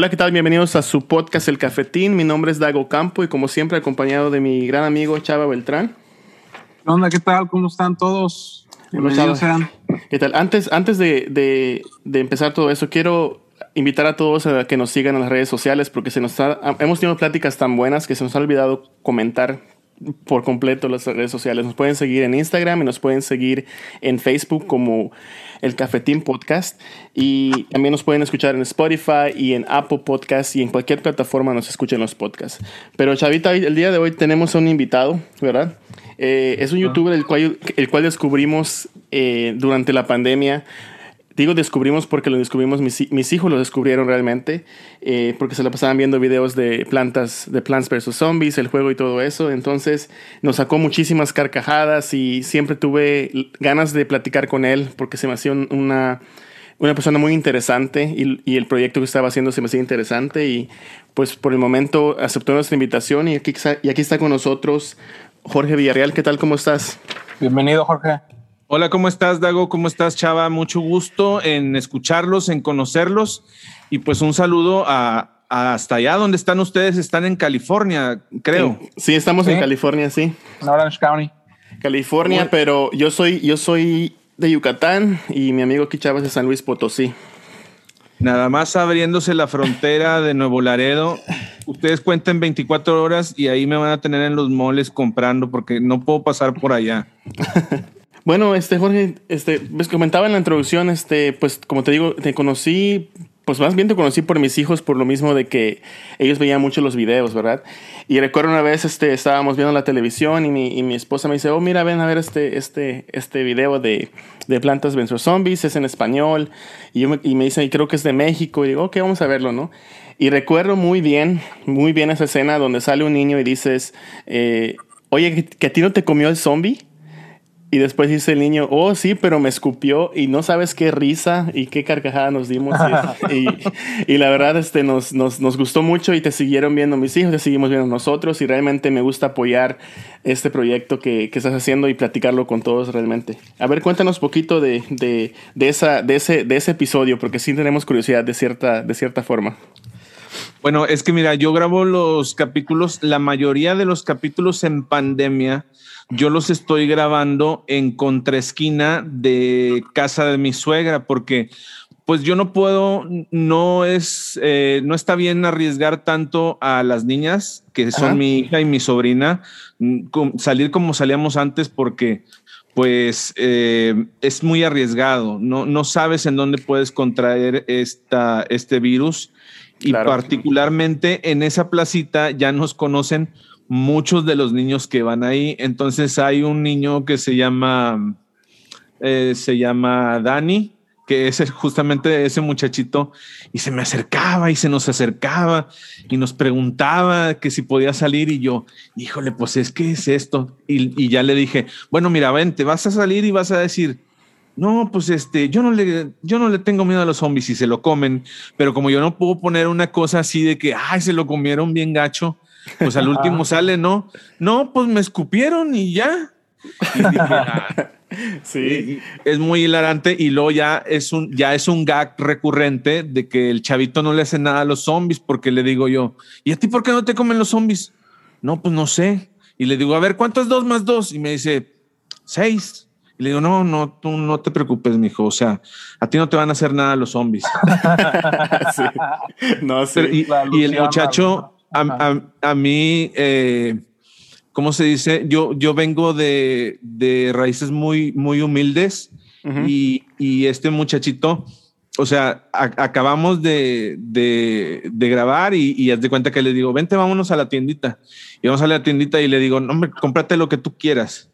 Hola, ¿qué tal? Bienvenidos a su podcast El Cafetín. Mi nombre es Dago Campo y como siempre acompañado de mi gran amigo Chava Beltrán. Hola, ¿qué tal? ¿Cómo están todos? Bienvenidos sean. ¿Qué tal? Antes, antes de, de, de, empezar todo eso, quiero invitar a todos a que nos sigan en las redes sociales porque se nos hemos tenido pláticas tan buenas que se nos ha olvidado comentar por completo las redes sociales. Nos pueden seguir en Instagram y nos pueden seguir en Facebook como el Cafetín Podcast. Y también nos pueden escuchar en Spotify y en Apple Podcast y en cualquier plataforma nos escuchen los podcasts. Pero Chavita, el día de hoy tenemos a un invitado, ¿verdad? Eh, es un youtuber el cual, el cual descubrimos eh, durante la pandemia. Digo descubrimos porque lo descubrimos, mis, mis hijos lo descubrieron realmente, eh, porque se la pasaban viendo videos de plantas, de Plants vs. Zombies, el juego y todo eso. Entonces nos sacó muchísimas carcajadas y siempre tuve ganas de platicar con él porque se me hacía una, una persona muy interesante y, y, el proyecto que estaba haciendo se me hacía interesante y pues por el momento aceptó nuestra invitación y aquí, y aquí está con nosotros Jorge Villarreal. ¿Qué tal? ¿Cómo estás? Bienvenido, Jorge. Hola, ¿cómo estás, Dago? ¿Cómo estás, Chava? Mucho gusto en escucharlos, en conocerlos. Y pues un saludo a, hasta allá donde están ustedes. Están en California, creo. Sí, estamos en California, sí. En Orange County. California, pero yo soy, yo soy de Yucatán y mi amigo aquí Chava es de San Luis Potosí. Nada más abriéndose la frontera de Nuevo Laredo. Ustedes cuenten 24 horas y ahí me van a tener en los moles comprando porque no puedo pasar por allá. Bueno, este Jorge, este, comentaba en la introducción, este, pues como te digo, te conocí, pues más bien te conocí por mis hijos, por lo mismo de que ellos veían mucho los videos, ¿verdad? Y recuerdo una vez, este, estábamos viendo la televisión y mi, y mi esposa me dice, oh, mira, ven a ver este, este, este video de, de plantas versus zombies, es en español, y, yo me, y me dice, y creo que es de México, y digo, ok, vamos a verlo, ¿no? Y recuerdo muy bien, muy bien esa escena donde sale un niño y dices, eh, oye, ¿que a ti no te comió el zombie? Y después dice el niño, oh sí, pero me escupió y no sabes qué risa y qué carcajada nos dimos. y, y, la verdad este, nos, nos, nos, gustó mucho y te siguieron viendo mis hijos, te seguimos viendo nosotros y realmente me gusta apoyar este proyecto que, que estás haciendo y platicarlo con todos realmente. A ver, cuéntanos un poquito de, de, de, esa, de, ese, de ese episodio porque sí tenemos curiosidad de cierta, de cierta forma. Bueno, es que mira, yo grabo los capítulos, la mayoría de los capítulos en pandemia yo los estoy grabando en contraesquina de casa de mi suegra porque pues yo no puedo, no es, eh, no está bien arriesgar tanto a las niñas, que son mi hija y mi sobrina, salir como salíamos antes porque pues eh, es muy arriesgado, no, no sabes en dónde puedes contraer esta, este virus y particularmente en esa placita ya nos conocen muchos de los niños que van ahí. Entonces hay un niño que se llama, eh, se llama Dani, que es justamente ese muchachito, y se me acercaba y se nos acercaba y nos preguntaba que si podía salir y yo, híjole, pues es que es esto. Y, y ya le dije, bueno, mira, vente, vas a salir y vas a decir, no, pues este, yo no le, yo no le tengo miedo a los zombies si se lo comen, pero como yo no puedo poner una cosa así de que, ay, se lo comieron bien gacho, pues al último sale, ¿no? No, pues me escupieron y ya. Ah". sí. es muy hilarante y luego ya es un ya es un gag recurrente de que el chavito no le hace nada a los zombies porque le digo yo, ¿y a ti por qué no te comen los zombies? No, pues no sé. Y le digo, a ver, ¿cuánto es dos más dos? Y me dice, seis. Y le digo, no, no, tú no te preocupes, mijo. O sea, a ti no te van a hacer nada los zombies. No sé. y, y, el muchacho, a, a, mí, eh, ¿cómo se dice? Yo, yo vengo de, de raíces muy, muy humildes y, y, este muchachito, o sea, acabamos de, de, de, grabar y, y haz de cuenta que le digo, vente, vámonos a la tiendita. Y vamos a la tiendita y le digo, no, hombre, cómprate lo que tú quieras.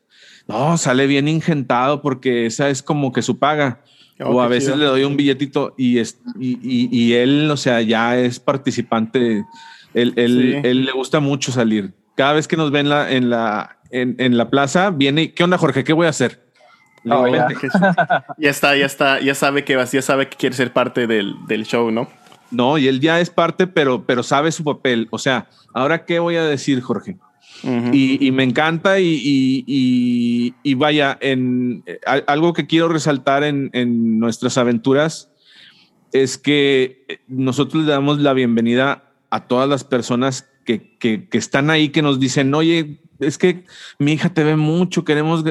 No, sale bien ingentado porque esa es como que su paga. Oh, o a veces le doy un billetito y, es, y, y, y, él, o sea, ya es participante él, él, le gusta mucho salir. Cada vez que nos ven la, en, la, en, la plaza, viene ¿qué onda, Jorge? ¿Qué voy a hacer? Oh, ya. está, ya está, ya sabe que ya sabe que quiere ser parte del, del, show, ¿no? No, y él ya es parte, pero, pero sabe su papel. O sea, ahora qué voy a decir, Jorge. Y, y, me encanta y, y, y, vaya, en algo que quiero resaltar en, en nuestras aventuras es que nosotros le damos la bienvenida a todas las personas que, que, que están ahí, que nos dicen, oye, es que mi hija te ve mucho, queremos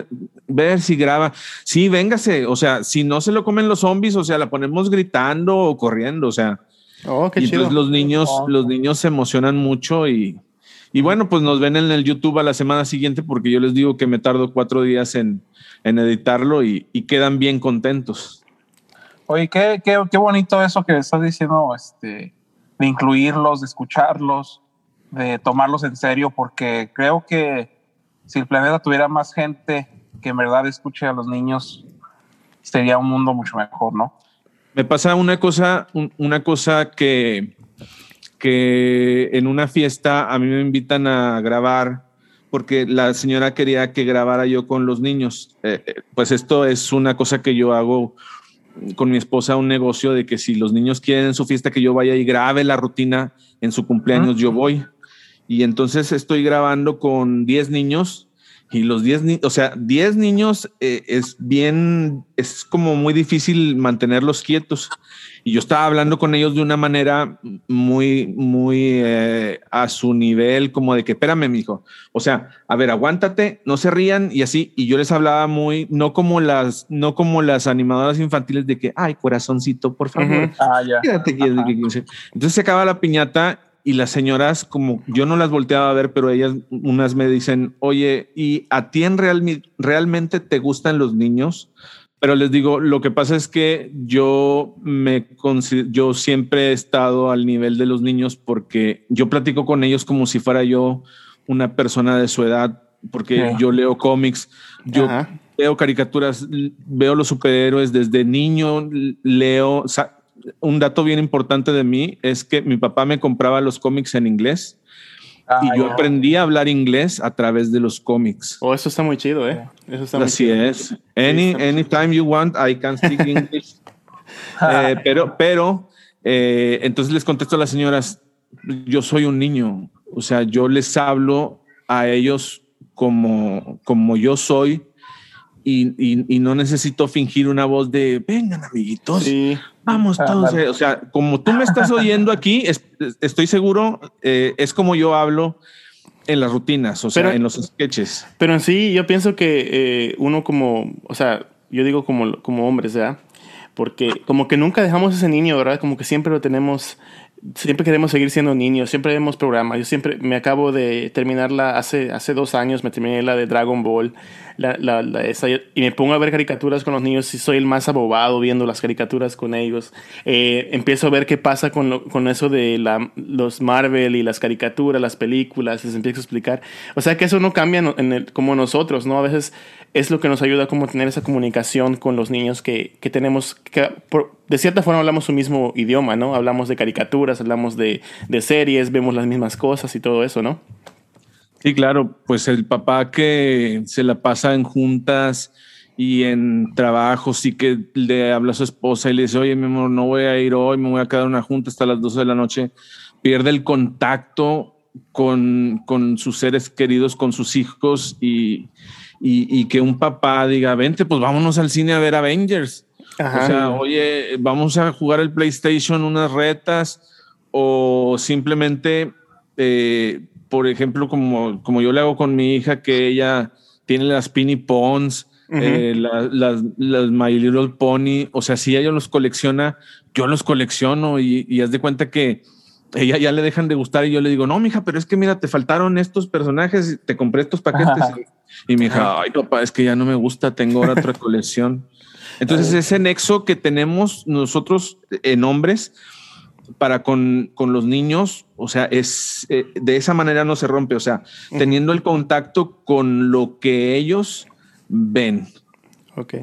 ver si graba. Sí, véngase. O sea, si no se lo comen los zombies, o sea, la ponemos gritando o corriendo. O sea, oh, qué y chido. entonces los niños, Oh. los niños se emocionan mucho y, y bueno, pues nos ven en el YouTube a la semana siguiente porque yo les digo que me tardo cuatro días en, en editarlo y, y quedan bien contentos. Oye, qué, qué, qué bonito eso que estás diciendo, este, de incluirlos, de escucharlos, de tomarlos en serio, porque creo que si el planeta tuviera más gente que en verdad escuche a los niños, sería un mundo mucho mejor, ¿no? Me pasa una cosa, un- una cosa que, que en una fiesta a mí me invitan a grabar porque la señora quería que grabara yo con los niños. Eh, eh, pues esto es una cosa que yo hago con mi esposa, un negocio de que si los niños quieren en su fiesta que yo vaya y grabe la rutina en su cumpleaños, yo voy. Y entonces estoy grabando con 10 niños y los 10 niños, o sea, 10 niños eh, es bien, es como muy difícil mantenerlos quietos. Y yo estaba hablando con ellos de una manera muy, muy eh, a su nivel, como de que, espérame, mijo. O sea, a ver, aguántate, no se rían y así. Y yo les hablaba muy, no como las, no como las animadoras infantiles de que, ay, corazoncito, por favor. Ah, ya. Quédate Entonces se acaba la piñata y las señoras, como yo no las volteaba a ver, pero ellas, unas me dicen, oye, ¿y a ti en real, realmente te gustan los niños? Pero les digo, lo que pasa es que yo me yo siempre he estado al nivel de los niños porque yo platico con ellos como si fuera yo una persona de su edad, porque yo leo cómics, yo Ajá. veo caricaturas, veo los superhéroes desde niño, leo. Un dato bien importante de mí es que mi papá me compraba los cómics en inglés Ah, y yo aprendí a hablar inglés a través de los cómics. Oh, eso está muy chido, ¿eh? Eso está muy Así chido. es. Any, muy anytime you want, I can speak English. Eh, pero, pero, eh, entonces les contesto a las señoras, yo soy un niño, o sea, yo les hablo a ellos como, como yo soy y, y- y no necesito fingir una voz de, vengan amiguitos, Sí. Vamos Ah, todos. vale. O sea, como tú me estás oyendo aquí, es- estoy seguro, eh, es como yo hablo en las rutinas, o sea, Pero- en los sketches. Pero en sí, yo pienso que eh, uno como, o sea, yo digo como, como hombres, ¿verdad? Porque como que nunca dejamos ese niño, ¿verdad? Como que siempre lo tenemos, siempre queremos seguir siendo niños, siempre vemos programas. Yo siempre me acabo de terminarla hace, hace dos años, me terminé la de Dragon Ball, la, la, la- esa, y me pongo a ver caricaturas con los niños y soy el más abobado viendo las caricaturas con ellos. Eh, empiezo a ver qué pasa con, lo- con eso de la, los Marvel y las caricaturas, las películas, les empiezo a explicar. O sea que eso no cambia en el- como nosotros, ¿no? A veces es lo que nos ayuda como tener esa comunicación con los niños que, que tenemos, que por- de cierta forma hablamos su mismo idioma, ¿no? Hablamos de caricaturas, hablamos de, de series, vemos las mismas cosas y todo eso, ¿no? Sí, claro, pues el papá que se la pasa en juntas y en trabajos y que le habla a su esposa y le dice, oye, mi amor, no voy a ir hoy, me voy a quedar en una junta hasta las 12 de la noche, pierde el contacto con, con sus seres queridos, con sus hijos y, y, y que un papá diga, vente, pues vámonos al cine a ver Avengers. Ajá. O sea, oye, vamos a jugar el PlayStation unas retas o simplemente, eh, por ejemplo, como, como yo le hago con mi hija, que ella tiene las Pini Pons, eh, las, las My Little Pony, o sea, si ella los colecciona, yo los colecciono y, y haz de cuenta que ella ya le dejan de gustar y yo le digo, no, mija, pero es que mira, te faltaron estos personajes, te compré estos paquetes. y mi hija, ay, papá, es que ya no me gusta, tengo ahora otra colección. Entonces, ese nexo que tenemos nosotros en hombres para con, con los niños, o sea, es eh, de esa manera no se rompe, o sea, teniendo el contacto con lo que ellos ven. Ok.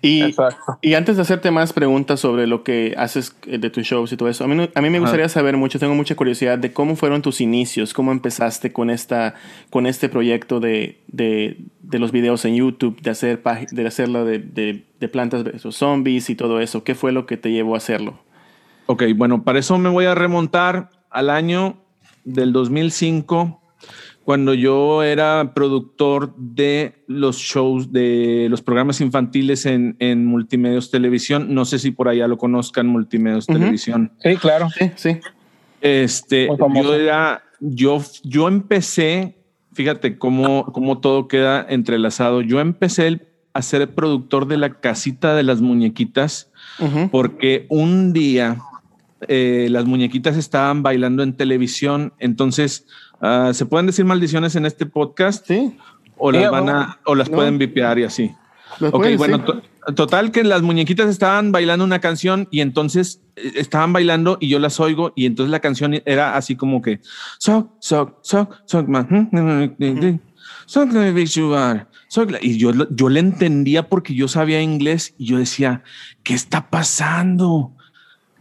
Y, y antes de hacerte más preguntas sobre lo que haces eh, de tus shows y todo eso, a mí, no- a mí me Ajá. gustaría saber mucho, tengo mucha curiosidad de cómo fueron tus inicios, cómo empezaste con, esta, con este proyecto de, de, de los videos en YouTube, de, hacer, de hacerlo de, de, de plantas versus zombies y todo eso. ¿Qué fue lo que te llevó a hacerlo? Ok, bueno, para eso me voy a remontar al año del 2005, cuando yo era productor de los shows, de los programas infantiles en, en Multimedios Televisión. No sé si por allá lo conozcan, Multimedios Televisión. Sí, claro. Sí, sí. Este, yo era, yo, yo empecé, fíjate cómo, cómo todo queda entrelazado. Yo empecé a ser productor de la casita de las muñequitas porque un día eh, las muñequitas estaban bailando en televisión. Entonces, uh, ¿se pueden decir maldiciones en este podcast? Sí. O las, van a, o las pueden vipear y así. Ok, bueno, total que las muñequitas estaban bailando una canción y entonces eh, estaban bailando y yo las oigo y entonces la canción era así como que so so so so y yo, yo le entendía porque yo sabía inglés y yo decía, ¿qué está pasando?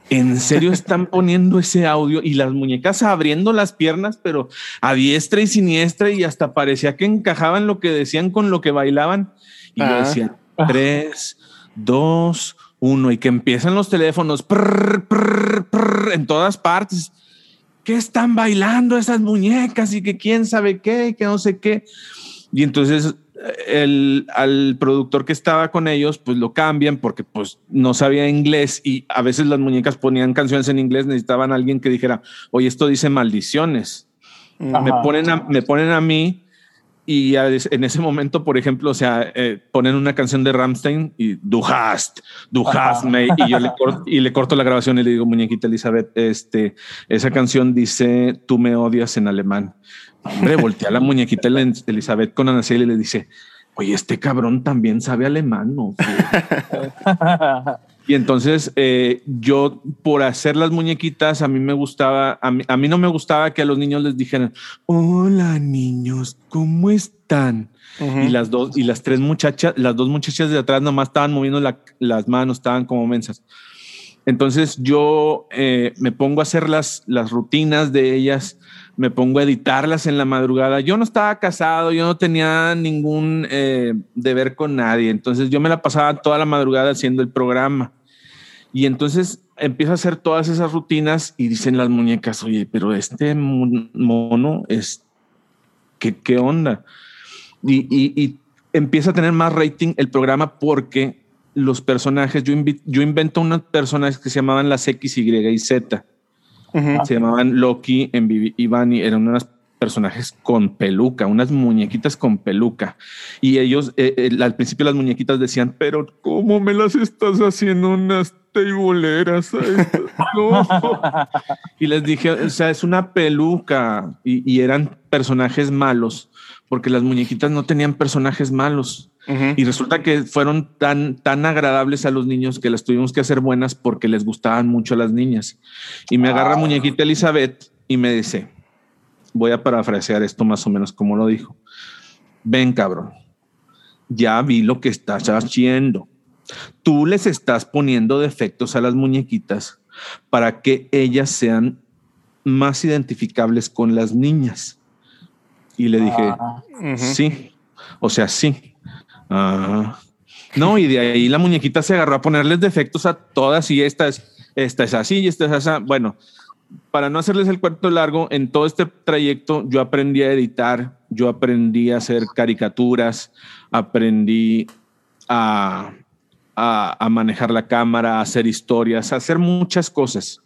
¿En serio están poniendo ese audio y las muñecas abriendo las piernas, pero a diestra y siniestra y hasta parecía que encajaban lo que decían con lo que bailaban? Y yo ah. decía, tres, dos, uno, y que empiezan los teléfonos en todas partes. ¿Qué están bailando esas muñecas? Y que quién sabe qué, que no sé qué. Y entonces el, al productor que estaba con ellos, pues lo cambian porque pues no sabía inglés y a veces las muñecas ponían canciones en inglés, necesitaban a alguien que dijera, oye, esto dice maldiciones. Me ponen, a, me ponen a mí y en ese momento, por ejemplo, o sea, eh, ponen una canción de Ramstein y du hast, du hast me, y yo le corto, y le corto la grabación y le digo, muñequita Elizabeth, este, esa canción dice, tú me odias en alemán. Hombre, voltea la muñequita Elizabeth con Ana y le dice, oye, este cabrón también sabe alemán, ¿no? y entonces eh, yo, por hacer las muñequitas, a mí me gustaba, a mí, no me gustaba que a los niños les dijeran, hola niños, ¿cómo están? Y las dos, y las tres muchachas, las dos muchachas de atrás nomás estaban moviendo las manos, estaban como mensas. Entonces yo eh, me pongo a hacer las, las rutinas de ellas me pongo a editarlas en la madrugada. Yo no estaba casado, yo no tenía ningún eh, deber con nadie, entonces yo me la pasaba toda la madrugada haciendo el programa. Y entonces empiezo a hacer todas esas rutinas y dicen las muñecas, oye, pero este mono es, ¿qué, qué onda? Y, y, empieza a tener más rating el programa porque los personajes, yo, yo invento unos personajes que se llamaban las X, Y y Z se llamaban Loki en y Bunny, eran unos personajes con peluca, unas muñequitas con peluca. Y ellos, eh, eh, al principio las muñequitas decían, pero ¿cómo me las estás haciendo unas teiboleras? y les dije, o sea, es una peluca. y eran personajes malos, porque las muñequitas no tenían personajes malos. Y resulta que fueron tan, tan agradables a los niños que las tuvimos que hacer buenas porque les gustaban mucho a las niñas. Y me agarra ah. muñequita Elizabeth y me dice, voy a parafrasear esto más o menos como lo dijo. Ven, cabrón, ya vi lo que estás haciendo. Tú les estás poniendo defectos a las muñequitas para que ellas sean más identificables con las niñas. Y le dije, ah. sí, o sea, sí, no, y de ahí la muñequita se agarró a ponerles defectos a todas y esta es, esta es así y esta es así. Bueno, para no hacerles el cuento largo, en todo este trayecto yo aprendí a editar, yo aprendí a hacer caricaturas, aprendí a, a, manejar la cámara, a hacer historias, a hacer muchas cosas.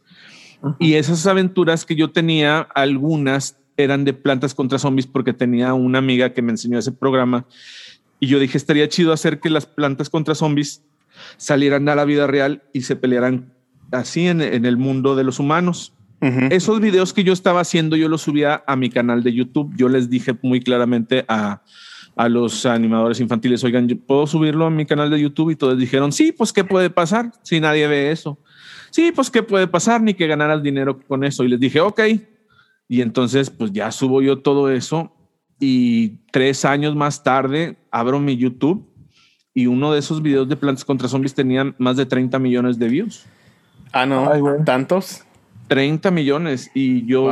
Y esas aventuras que yo tenía, algunas eran de plantas contra zombies porque tenía una amiga que me enseñó ese programa y yo dije, estaría chido hacer que las plantas contra zombies salieran a la vida real y se pelearan así en, el mundo de los humanos. Esos videos que yo estaba haciendo, yo los subía a mi canal de YouTube. Yo les dije muy claramente a, a los animadores infantiles, oigan, ¿puedo subirlo a mi canal de YouTube? Y todos dijeron, sí, pues ¿qué puede pasar si nadie ve eso? Sí, pues ¿qué puede pasar? Ni que ganaras dinero con eso. Y les dije, ok. Y entonces, pues ya subo yo todo eso y tres años más tarde abro mi YouTube y uno de esos videos de plantas contra zombies tenía más de 30 millones de views. Ah, no, ¿tantos? 30 millones. Y yo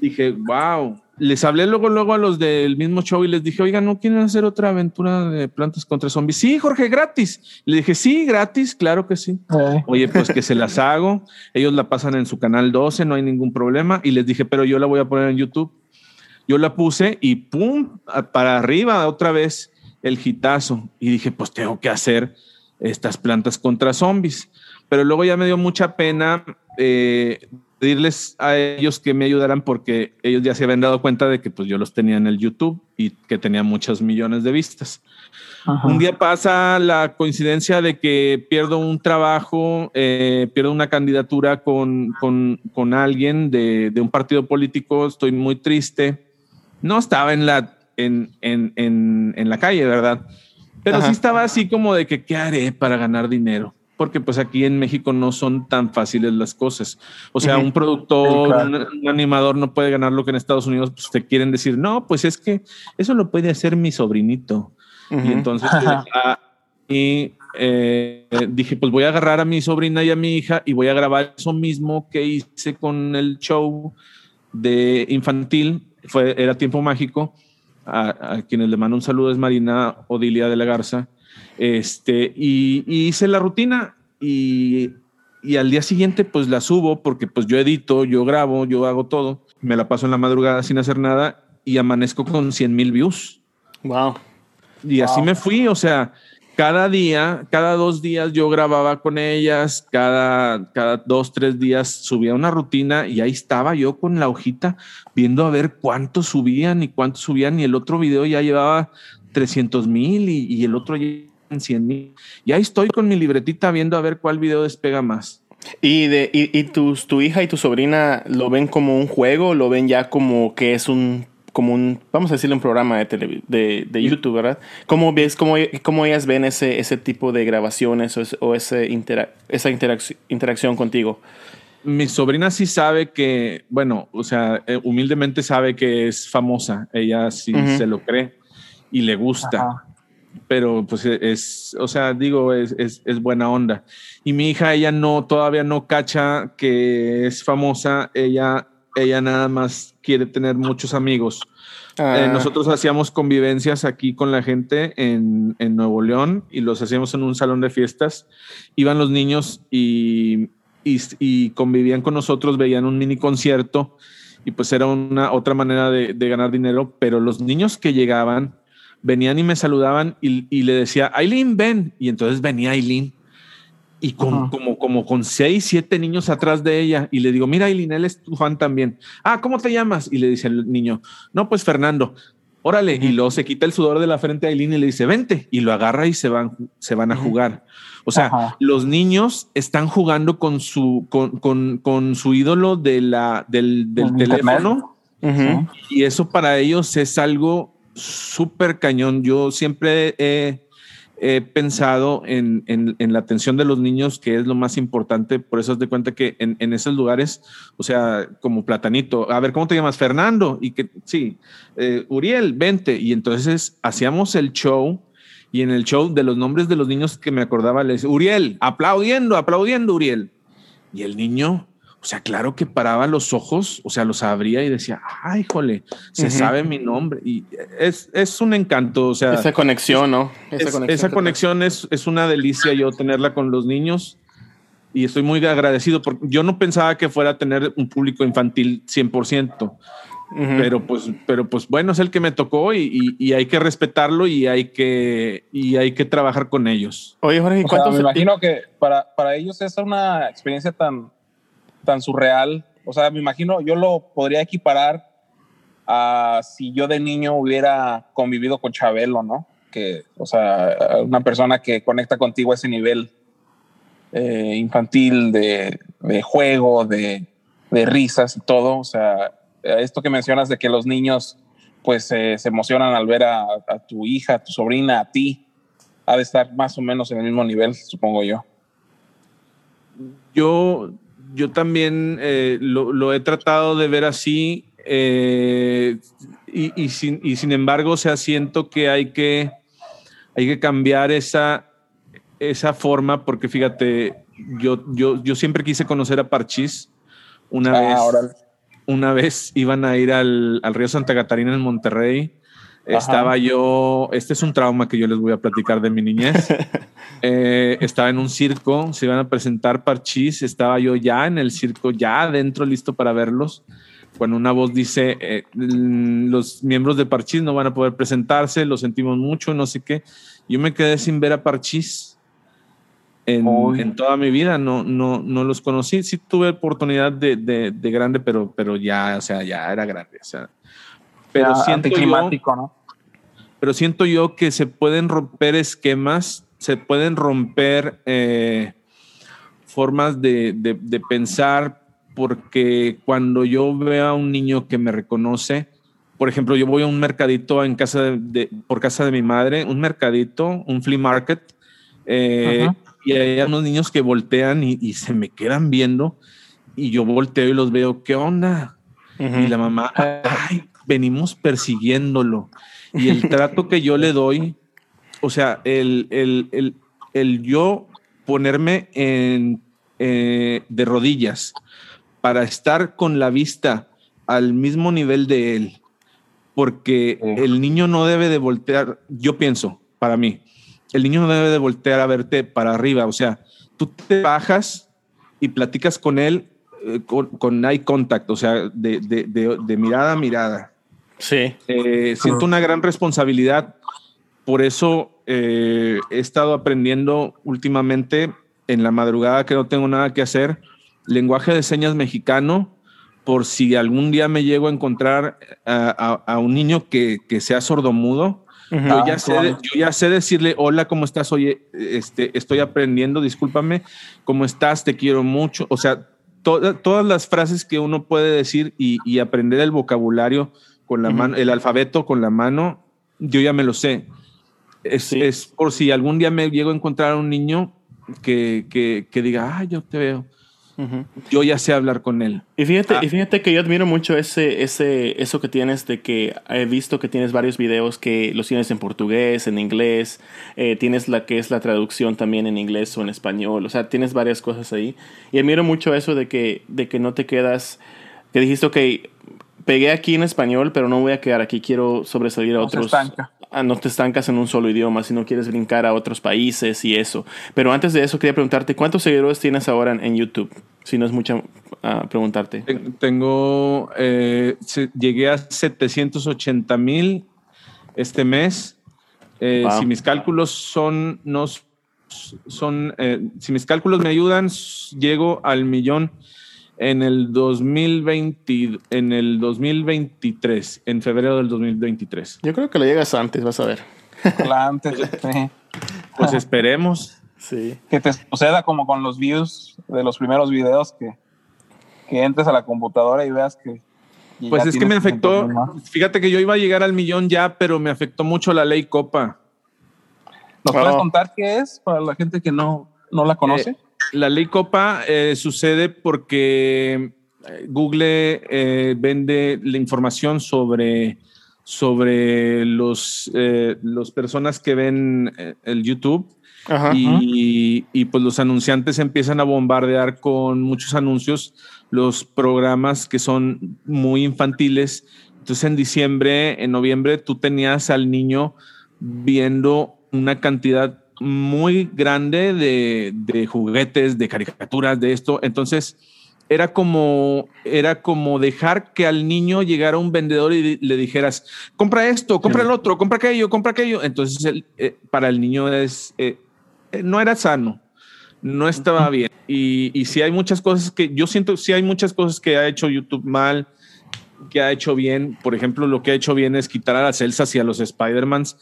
dije, wow. Les hablé luego, luego a los del mismo show y les dije, oigan, ¿no quieren hacer otra aventura de plantas contra zombies? Sí, Jorge, gratis. Le dije, sí, gratis, claro que sí. Eh. Oye, pues que se las hago. Ellos la pasan en su canal 12, no hay ningún problema. Y les dije, pero yo la voy a poner en YouTube Yo la puse y pum, para arriba otra vez el gitazo. Y dije, pues tengo que hacer estas plantas contra zombies. Pero luego ya me dio mucha pena eh, pedirles a ellos que me ayudaran porque ellos ya se habían dado cuenta de que pues yo los tenía en el YouTube y que tenía muchos millones de vistas. Un día pasa la coincidencia de que pierdo un trabajo, eh, pierdo una candidatura con, con, con alguien de, de, un partido político, estoy muy triste. No estaba en la, en, en, en, en la calle, ¿verdad? Pero sí estaba así como de que, ¿qué haré para ganar dinero? porque pues aquí en México no son tan fáciles las cosas. O sea, un productor, un, animador no puede ganar lo que en Estados Unidos pues, te quieren decir, no, pues es que eso lo puede hacer mi sobrinito. Y entonces y, eh, dije, pues voy a agarrar a mi sobrina y a mi hija y voy a grabar eso mismo que hice con el show de infantil, fue, era tiempo mágico. A, quienes le mando un saludo es Marina Odilia de la Garza este, y, hice la rutina y, y, al día siguiente pues la subo porque pues yo edito, yo grabo, yo hago todo. Me la paso en la madrugada sin hacer nada y amanezco con 100 mil views. Wow. Y así me fui, o sea, cada día, cada dos días yo grababa con ellas, cada, cada dos, tres días subía una rutina y ahí estaba yo con la hojita viendo a ver cuánto subían y cuánto subían y el otro video ya llevaba 300 mil y, y, el otro ya en 100 mil. Y ahí estoy con mi libretita viendo a ver cuál video despega más. ¿Y, de, y, tus, tu hija y tu sobrina lo ven como un juego? ¿Lo ven ya como que es un, como un, vamos a decirle, un programa de, de, de, YouTube, ¿verdad? ¿Cómo ves, cómo, cómo ellas ven ese, ese tipo de grabaciones o, o ese esa interacción contigo? Mi sobrina sí sabe que, bueno, o sea, eh, humildemente sabe que es famosa. Ella sí se lo cree y le gusta pero pues e, es, o sea, digo, es, es, es, buena onda. Y mi hija, ella no, todavía no cacha que es famosa, ella, ella nada más quiere tener muchos amigos. Eh, ah. nosotros hacíamos convivencias aquí con la gente en, en, Nuevo León y los hacíamos en un salón de fiestas. Iban los niños y, y, y convivían con nosotros, veían un mini concierto y pues era una otra manera de, de ganar dinero, pero los niños que llegaban, venían y me saludaban y, le decía, Aileen, ven. Y entonces venía Aileen y con, como, como con seis, siete niños atrás de ella. Y le digo, mira, Aileen, él es tu fan también. Ah, ¿cómo te llamas? Y le dice el niño, no, pues Fernando. Órale, y luego se quita el sudor de la frente a Aileen y le dice, vente, y lo agarra y se van, se van a jugar. O sea, los niños están jugando con su, con, con, con su ídolo de la, del, del teléfono. Y eso para ellos es algo súper cañón. Yo siempre he, pensado en, la atención de los niños, que es lo más importante. Por eso es de cuenta que en, esos lugares, o sea, como platanito, a ver, ¿cómo te llamas? Fernando. Y que sí, eh, Uriel, vente. Y entonces hacíamos el show. Y en el show de los nombres de los niños que me acordaba, les Uriel, aplaudiendo, aplaudiendo, Uriel. Y el niño o sea, claro que paraba los ojos, o sea, los abría y decía, ay, jole, se sabe mi nombre. Y es, es, un encanto, o sea. Esa conexión, ¿no? Esa conexión, es, es, una delicia yo tenerla con los niños y estoy muy agradecido porque yo no pensaba que fuera a tener un público infantil 100%. Pero pues, pero pues bueno, es el que me tocó y, y, hay que respetarlo y hay que, y hay que trabajar con ellos. Oye, Jorge, ¿cuánto me imagino que para, para ellos es una experiencia tan, tan surreal. O sea, me imagino, yo lo podría equiparar a si yo de niño hubiera convivido con Chabelo, ¿no? Que, o sea, una persona que conecta contigo a ese nivel eh, infantil de, juego, de, risas y todo. O sea, esto que mencionas de que los niños pues se emocionan al ver a, a, tu hija, a tu sobrina, a ti, ha de estar más o menos en el mismo nivel, supongo yo. Yo yo también eh, lo, he tratado de ver así eh, y, sin, y, sin, embargo, o sea, siento que hay que, hay que cambiar esa, esa forma porque fíjate, yo, yo, yo siempre quise conocer a Parchís. Una, ah, vez, una vez iban a ir al, al río Santa Catarina en Monterrey estaba yo, este es un trauma que yo les voy a platicar de mi niñez. Eh, estaba en un circo, se iban a presentar parchís, estaba yo ya en el circo, ya adentro, listo para verlos. cuando una voz dice eh, los miembros de Parchís no van a poder presentarse, lo sentimos mucho, no sé qué. Yo me quedé sin ver a Parchís en, toda mi vida, no, no, no los conocí. Sí tuve oportunidad de, de, grande, pero, pero ya, o sea, ya era grande. O sea, pero siento yo, ¿no? Pero siento yo que se pueden romper esquemas, se pueden romper eh, formas de, de pensar porque cuando yo veo a un niño que me reconoce, por ejemplo, yo voy a un mercadito en casa de, por casa de mi madre, un mercadito, un flea market, eh, y hay unos niños que voltean y, se me quedan viendo y yo volteo y los veo, ¿qué onda? Y la mamá, ay, venimos persiguiéndolo. Y el trato que yo le doy, o sea, el, el, el, yo ponerme en, eh, de rodillas para estar con la vista al mismo nivel de él, porque el niño no debe de voltear, yo pienso, para mí, el niño no debe de voltear a verte para arriba, o sea, tú te bajas y platicas con él eh, con, eye contact, o sea, de, mirada a mirada. Sí. Eh, siento una gran responsabilidad, por eso eh, he estado aprendiendo últimamente en la madrugada que no tengo nada que hacer lenguaje de señas mexicano, por si algún día me llego a encontrar a, un niño que, sea sordomudo. Yo, ya sé, yo ya sé decirle, hola, ¿cómo estás? Oye, este, estoy aprendiendo, discúlpame, ¿cómo estás? Te quiero mucho. O sea, todas las frases que uno puede decir y, aprender el vocabulario con la mano, el alfabeto con la mano, yo ya me lo sé. Es, es, por si algún día me llego a encontrar a un niño que, que, que diga, ah, yo te veo yo ya sé hablar con él. Y fíjate, y ah. fíjate que yo admiro mucho ese, ese, eso que tienes de que he visto que tienes varios videos que los tienes en portugués, en inglés, eh, tienes la que es la traducción también en inglés o en español, o sea, tienes varias cosas ahí. Y admiro mucho eso de que, de que no te quedas, que dijiste, ok, pegué aquí en español, pero no voy a quedar aquí, quiero sobresalir a otros. Ah, no te estancas en un solo idioma, si no quieres brincar a otros países y eso. Pero antes de eso, quería preguntarte, ¿cuántos seguidores tienes ahora en, YouTube? Si no es mucho uh, preguntarte. Tengo, eh, llegué a 780 mil este mes. Eh, si mis cálculos son, no, son eh, si mis cálculos me ayudan, llego al millón en el 2020, en el 2023, en febrero del 2023. Yo creo que lo llegas antes, vas a ver. antes, sí. Pues esperemos. Sí. Que te suceda como con los views de los primeros videos que, que entres a la computadora y veas que. Pues es que me afectó. Fíjate que yo iba a llegar al millón ya, pero me afectó mucho la ley Copa. ¿Nos puedes contar qué es para la gente que no, no la conoce? Eh, la ley Copa eh, sucede porque eh, Google eh, vende la información sobre, sobre los, los personas que ven el YouTube. y, y, pues los anunciantes empiezan a bombardear con muchos anuncios los programas que son muy infantiles. Entonces en diciembre, en noviembre, tú tenías al niño viendo una cantidad muy grande de, juguetes, de caricaturas, de esto. Entonces, era como, era como dejar que al niño llegara un vendedor y le dijeras, compra esto, compra el otro, compra aquello, compra aquello. Entonces, eh, para el niño es, eh, eh, no era sano, no estaba bien. Y, y si hay muchas cosas que, yo siento, si hay muchas cosas que ha hecho YouTube mal, que ha hecho bien. Por ejemplo, lo que ha hecho bien es quitar a las Elsas y a los Spider-Mans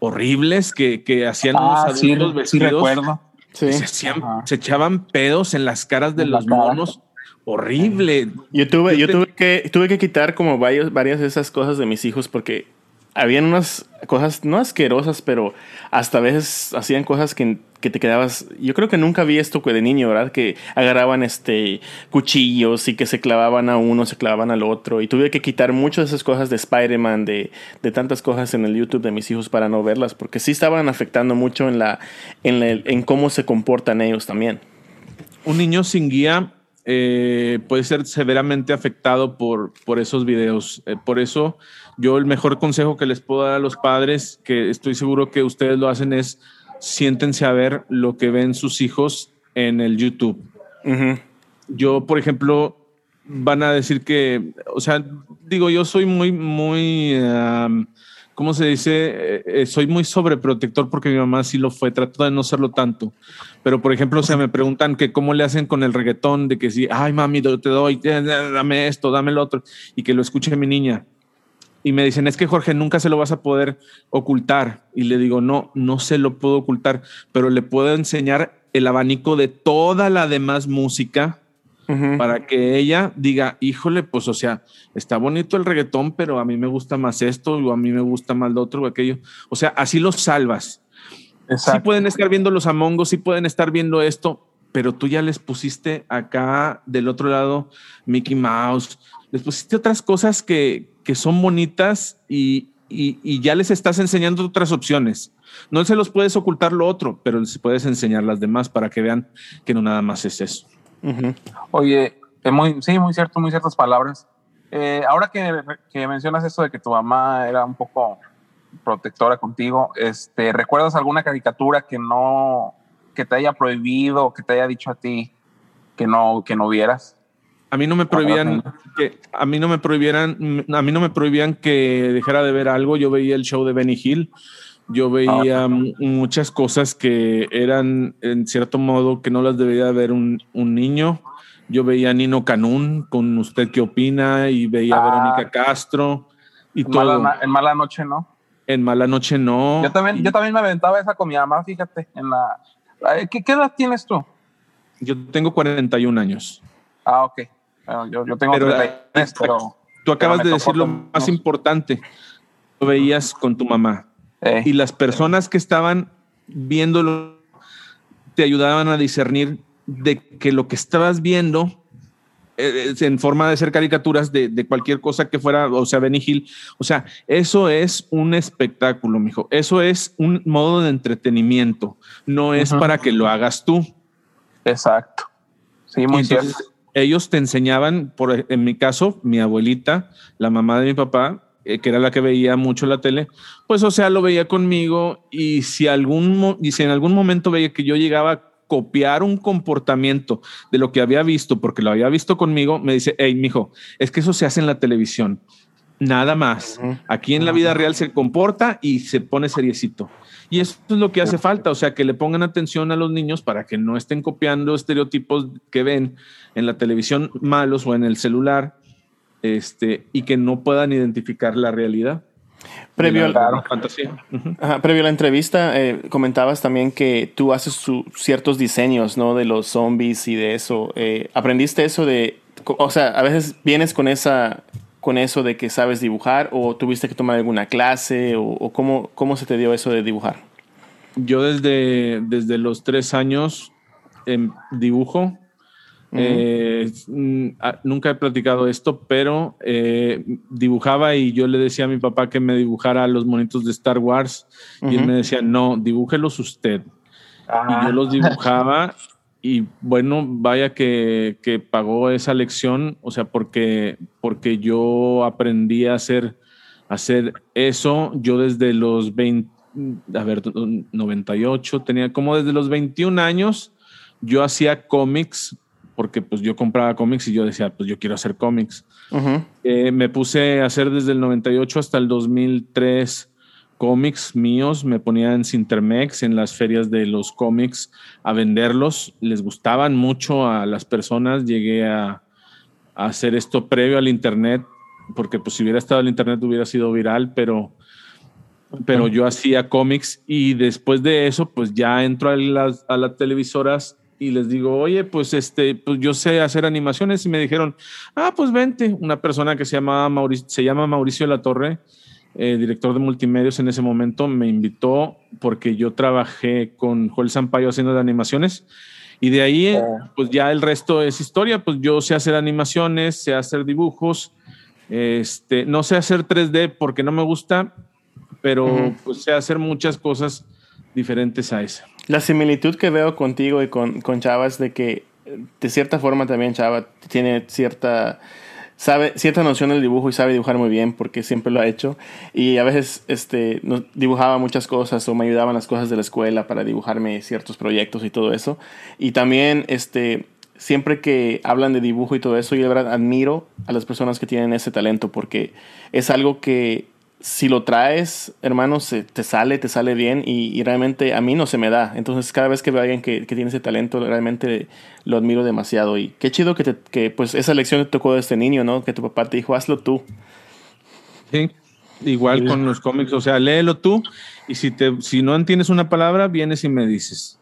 horribles que, que hacían ah, adultos sí, vestidos. recuerdo. Se, se, echaban pedos en las caras de los monos. Horrible. Yo tuve, yo tuve que, tuve que quitar como varios, varias de esas cosas de mis hijos porque habían unas cosas, no asquerosas, pero hasta a veces hacían cosas que, que, te quedabas. Yo creo que nunca vi esto de niño, ¿verdad? Que agarraban este cuchillos y que se clavaban a uno, se clavaban al otro. Y tuve que quitar muchas de esas cosas de Spider-Man, de, de, tantas cosas en el YouTube de mis hijos para no verlas, porque sí estaban afectando mucho en, la, en, en cómo se comportan ellos también. Un niño sin guía eh, puede ser severamente afectado por, por esos videos. Eh, por eso yo el mejor consejo que les puedo dar a los padres, que estoy seguro que ustedes lo hacen, es siéntense a ver lo que ven sus hijos en el YouTube. Yo, por ejemplo, van a decir que, o sea, digo, yo soy muy, muy, ¿cómo se dice? Eh, eh, soy muy sobreprotector porque mi mamá sí lo fue, trato de no serlo tanto. Pero, por ejemplo, o sea, me preguntan que cómo le hacen con el reggaetón, de que si, ay, mami, te doy, dame esto, dame lo otro, y que lo escuche mi niña. Y me dicen, es que Jorge, nunca se lo vas a poder ocultar. Y le digo, no, no se lo puedo ocultar, pero le puedo enseñar el abanico de toda la demás música para que ella diga, híjole, pues o sea, está bonito el reggaetón, pero a mí me gusta más esto, o a mí me gusta más lo otro, o aquello. O sea, así los salvas. Sí pueden estar viendo los amongos, sí pueden estar viendo esto, pero tú ya les pusiste acá del otro lado Mickey Mouse, les pusiste otras cosas que, que son bonitas y, y, ya les estás enseñando otras opciones. No se los puedes ocultar lo otro, pero les puedes enseñar las demás para que vean que no nada más es eso. Oye, eh, muy, sí, muy cierto, muy ciertas palabras. Eh, ahora que, que, mencionas esto de que tu mamá era un poco protectora contigo, este, ¿recuerdas alguna caricatura que no, que te haya prohibido, que te haya dicho a ti que no, que no vieras? A mí no me prohibían que a mí no me prohibieran a mí no me prohibían que dejara de ver algo. Yo veía el show de Benny Hill. Yo veía ah. muchas cosas que eran en cierto modo que no las debería ver un, un niño. Yo veía a Nino Canún con usted qué opina y veía a ah. Verónica Castro y en todo. Mala, en mala noche no. En mala noche no. Yo también, yo también me aventaba esa con mi mamá, fíjate, en la ¿Qué, ¿Qué edad tienes tú? Yo tengo 41 años. Ah, ok. Yo, yo tengo pero, pero tú acabas de decir lo más importante. Lo veías con tu mamá. Eh. Y las personas que estaban viéndolo te ayudaban a discernir de que lo que estabas viendo eh, en forma de ser caricaturas de, de, cualquier cosa que fuera, o sea, Benny Hill. O sea, eso es un espectáculo, mijo. Eso es un modo de entretenimiento. No es para que lo hagas tú. Exacto. Sí, muy cierto ellos te enseñaban, por, en mi caso, mi abuelita, la mamá de mi papá, eh, que era la que veía mucho la tele, pues o sea, lo veía conmigo y si, algún, y si en algún momento veía que yo llegaba a copiar un comportamiento de lo que había visto, porque lo había visto conmigo, me dice, hey, mijo, es que eso se hace en la televisión. Nada más. Aquí en la vida real se comporta y se pone seriecito. Y eso es lo que hace falta, o sea, que le pongan atención a los niños para que no estén copiando estereotipos que ven en la televisión malos o en el celular, este, y que no puedan identificar la realidad. Previo, la, fantasía. previo a la entrevista, eh, comentabas también que tú haces ciertos diseños, ¿no? De los zombies y de eso. Eh, ¿Aprendiste eso de, o sea, a veces vienes con esa, con eso de que sabes dibujar o tuviste que tomar alguna clase o, cómo, cómo se te dio eso de dibujar? Yo desde, desde los tres años em, dibujo. Eh, mm, nunca he platicado esto, pero eh, dibujaba y yo le decía a mi papá que me dibujara los monitos de Star Wars y él me decía, no, dibújelos usted. Y yo los ah. dibujaba y bueno, vaya que, que, pagó esa lección, o sea, porque, porque yo aprendí a hacer, a hacer eso, yo desde los 20, a ver, 98, tenía como desde los 21 años, yo hacía cómics, porque pues yo compraba cómics y yo decía, pues yo quiero hacer cómics. Eh, me puse a hacer desde el 98 hasta el 2003 cómics míos, me ponía en Cintermex, en las ferias de los cómics, a venderlos. Les gustaban mucho a las personas. Llegué a, hacer esto previo al Internet, porque pues si hubiera estado el Internet hubiera sido viral, pero, pero yo hacía cómics y después de eso pues ya entro a las, a las televisoras y les digo, oye, pues este, pues yo sé hacer animaciones y me dijeron, ah, pues vente, una persona que se llama Mauricio, se llama Mauricio La Torre, eh, director de multimedios en ese momento, me invitó porque yo trabajé con Joel Sampaio haciendo de animaciones. Y de ahí, oh. pues ya el resto es historia. Pues yo sé hacer animaciones, sé hacer dibujos. Este, no sé hacer 3D porque no me gusta, pero pues sé hacer muchas cosas diferentes a esa. La similitud que veo contigo y con, con Chava es de que, de cierta forma, también Chava tiene cierta sabe cierta noción del dibujo y sabe dibujar muy bien porque siempre lo ha hecho. Y a veces este dibujaba muchas cosas o me ayudaban las cosas de la escuela para dibujarme ciertos proyectos y todo eso. Y también este siempre que hablan de dibujo y todo eso, yo de verdad admiro a las personas que tienen ese talento porque es algo que si lo traes, hermano, se, te sale, te sale bien y, realmente a mí no se me da. Entonces cada vez que veo a alguien que, que tiene ese talento, realmente lo admiro demasiado. Y qué chido que, te, que pues esa lección te tocó de este niño, ¿no? Que tu papá te dijo, hazlo tú. Sí, igual con los cómics, o sea, léelo tú y si, te, si no entiendes una palabra, vienes y me dices.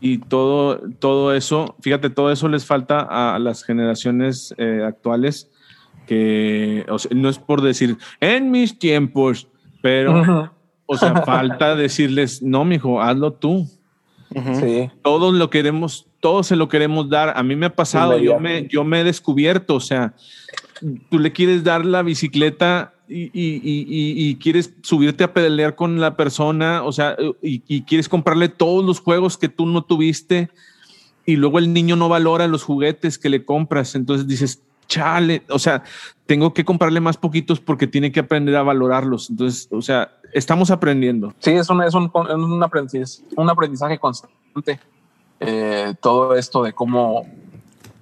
Y todo, todo eso, fíjate, todo eso les falta a las generaciones eh, actuales que no es por decir en mis tiempos, pero, o sea, falta decirles, no, mijo, hazlo tú. Sí. Todos lo queremos, todos se lo queremos dar. A mí me ha pasado, yo me, yo me he descubierto, o sea, tú le quieres dar la bicicleta y, y, y, y, quieres subirte a pedalear con la persona, o sea, y, quieres comprarle todos los juegos que tú no tuviste y luego el niño no valora los juguetes que le compras, entonces dices, chale, o sea, tengo que comprarle más poquitos porque tiene que aprender a valorarlos. Entonces, o sea, estamos aprendiendo. Sí, es un, es un, un, aprendizaje, un aprendizaje constante. Eh, todo esto de cómo,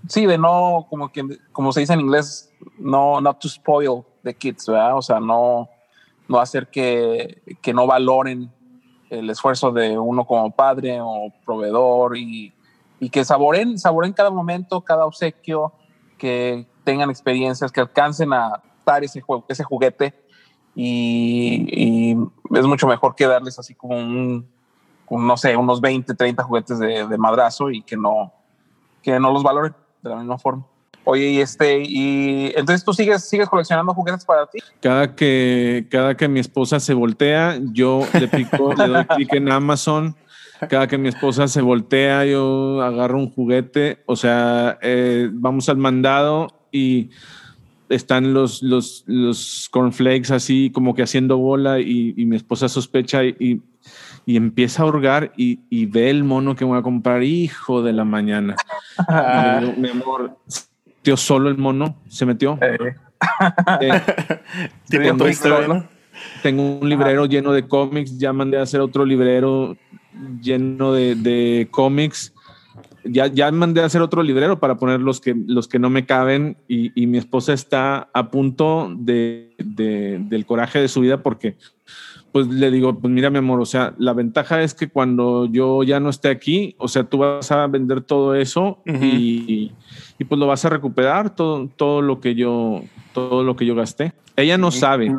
sí, de no, como, como se dice en inglés, no, not to spoil the kids, ¿verdad? O sea, no, no hacer que, que no valoren el esfuerzo de uno como padre o proveedor y, y que saboren, saboren cada momento, cada obsequio, que, tengan experiencias, que alcancen a dar ese, juego, ese juguete y, es mucho mejor que darles así como un, no sé, unos 20, 30 juguetes de, madrazo y que no, que no los valoren de la misma forma. Oye, y este, y entonces tú sigues, sigues coleccionando juguetes para ti. Cada que, cada que mi esposa se voltea, yo le pico, le doy clic en Amazon. Cada que mi esposa se voltea, yo agarro un juguete. O sea, eh, vamos al mandado y están los, los, los cornflakes así como que haciendo bola y, mi esposa sospecha y, y, empieza a hurgar y, ve el mono que voy a comprar, hijo de la mañana. mi amor, tío, solo el mono se metió. Eh. Eh, tengo, un librero lleno de cómics, ya mandé a hacer otro librero lleno de, de cómics ya, ya mandé a hacer otro librero para poner los que, los que no me caben y, y mi esposa está a punto de, de, del coraje de su vida porque pues le digo, pues mira mi amor, o sea, la ventaja es que cuando yo ya no esté aquí, o sea, tú vas a vender todo eso y, y, pues lo vas a recuperar, todo, todo, lo que yo, todo lo que yo gasté. Ella no sabe,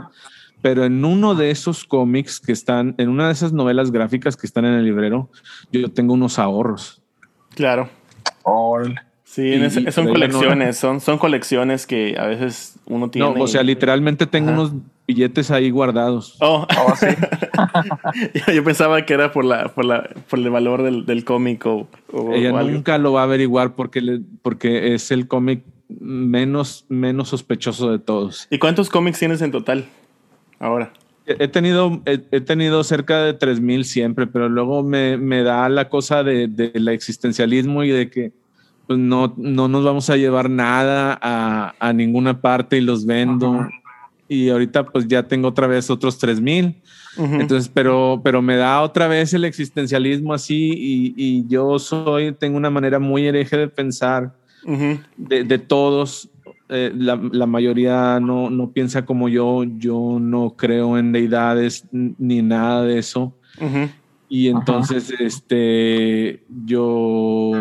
pero en uno de esos cómics que están, en una de esas novelas gráficas que están en el librero, yo tengo unos ahorros. Claro. Sí, son colecciones, son, son colecciones que a veces uno tiene. No, o sea, literalmente tengo unos billetes ahí guardados. Oh, oh sí. yo, pensaba que era por la, por la, por el valor del, del cómic o, Ella nunca lo va a averiguar porque, le, porque es el cómic menos, menos sospechoso de todos. ¿Y cuántos cómics tienes en total ahora? He tenido, he, tenido cerca de 3000 siempre, pero luego me, me da la cosa de, de, la existencialismo y de que pues no, no nos vamos a llevar nada a, a ninguna parte y los vendo. Y ahorita pues ya tengo otra vez otros 3000. Entonces, pero, pero me da otra vez el existencialismo así y, y yo soy, tengo una manera muy hereje de pensar de, de, todos eh, la, la, mayoría no, no, piensa como yo, yo no creo en deidades ni nada de eso. Y entonces, este, yo,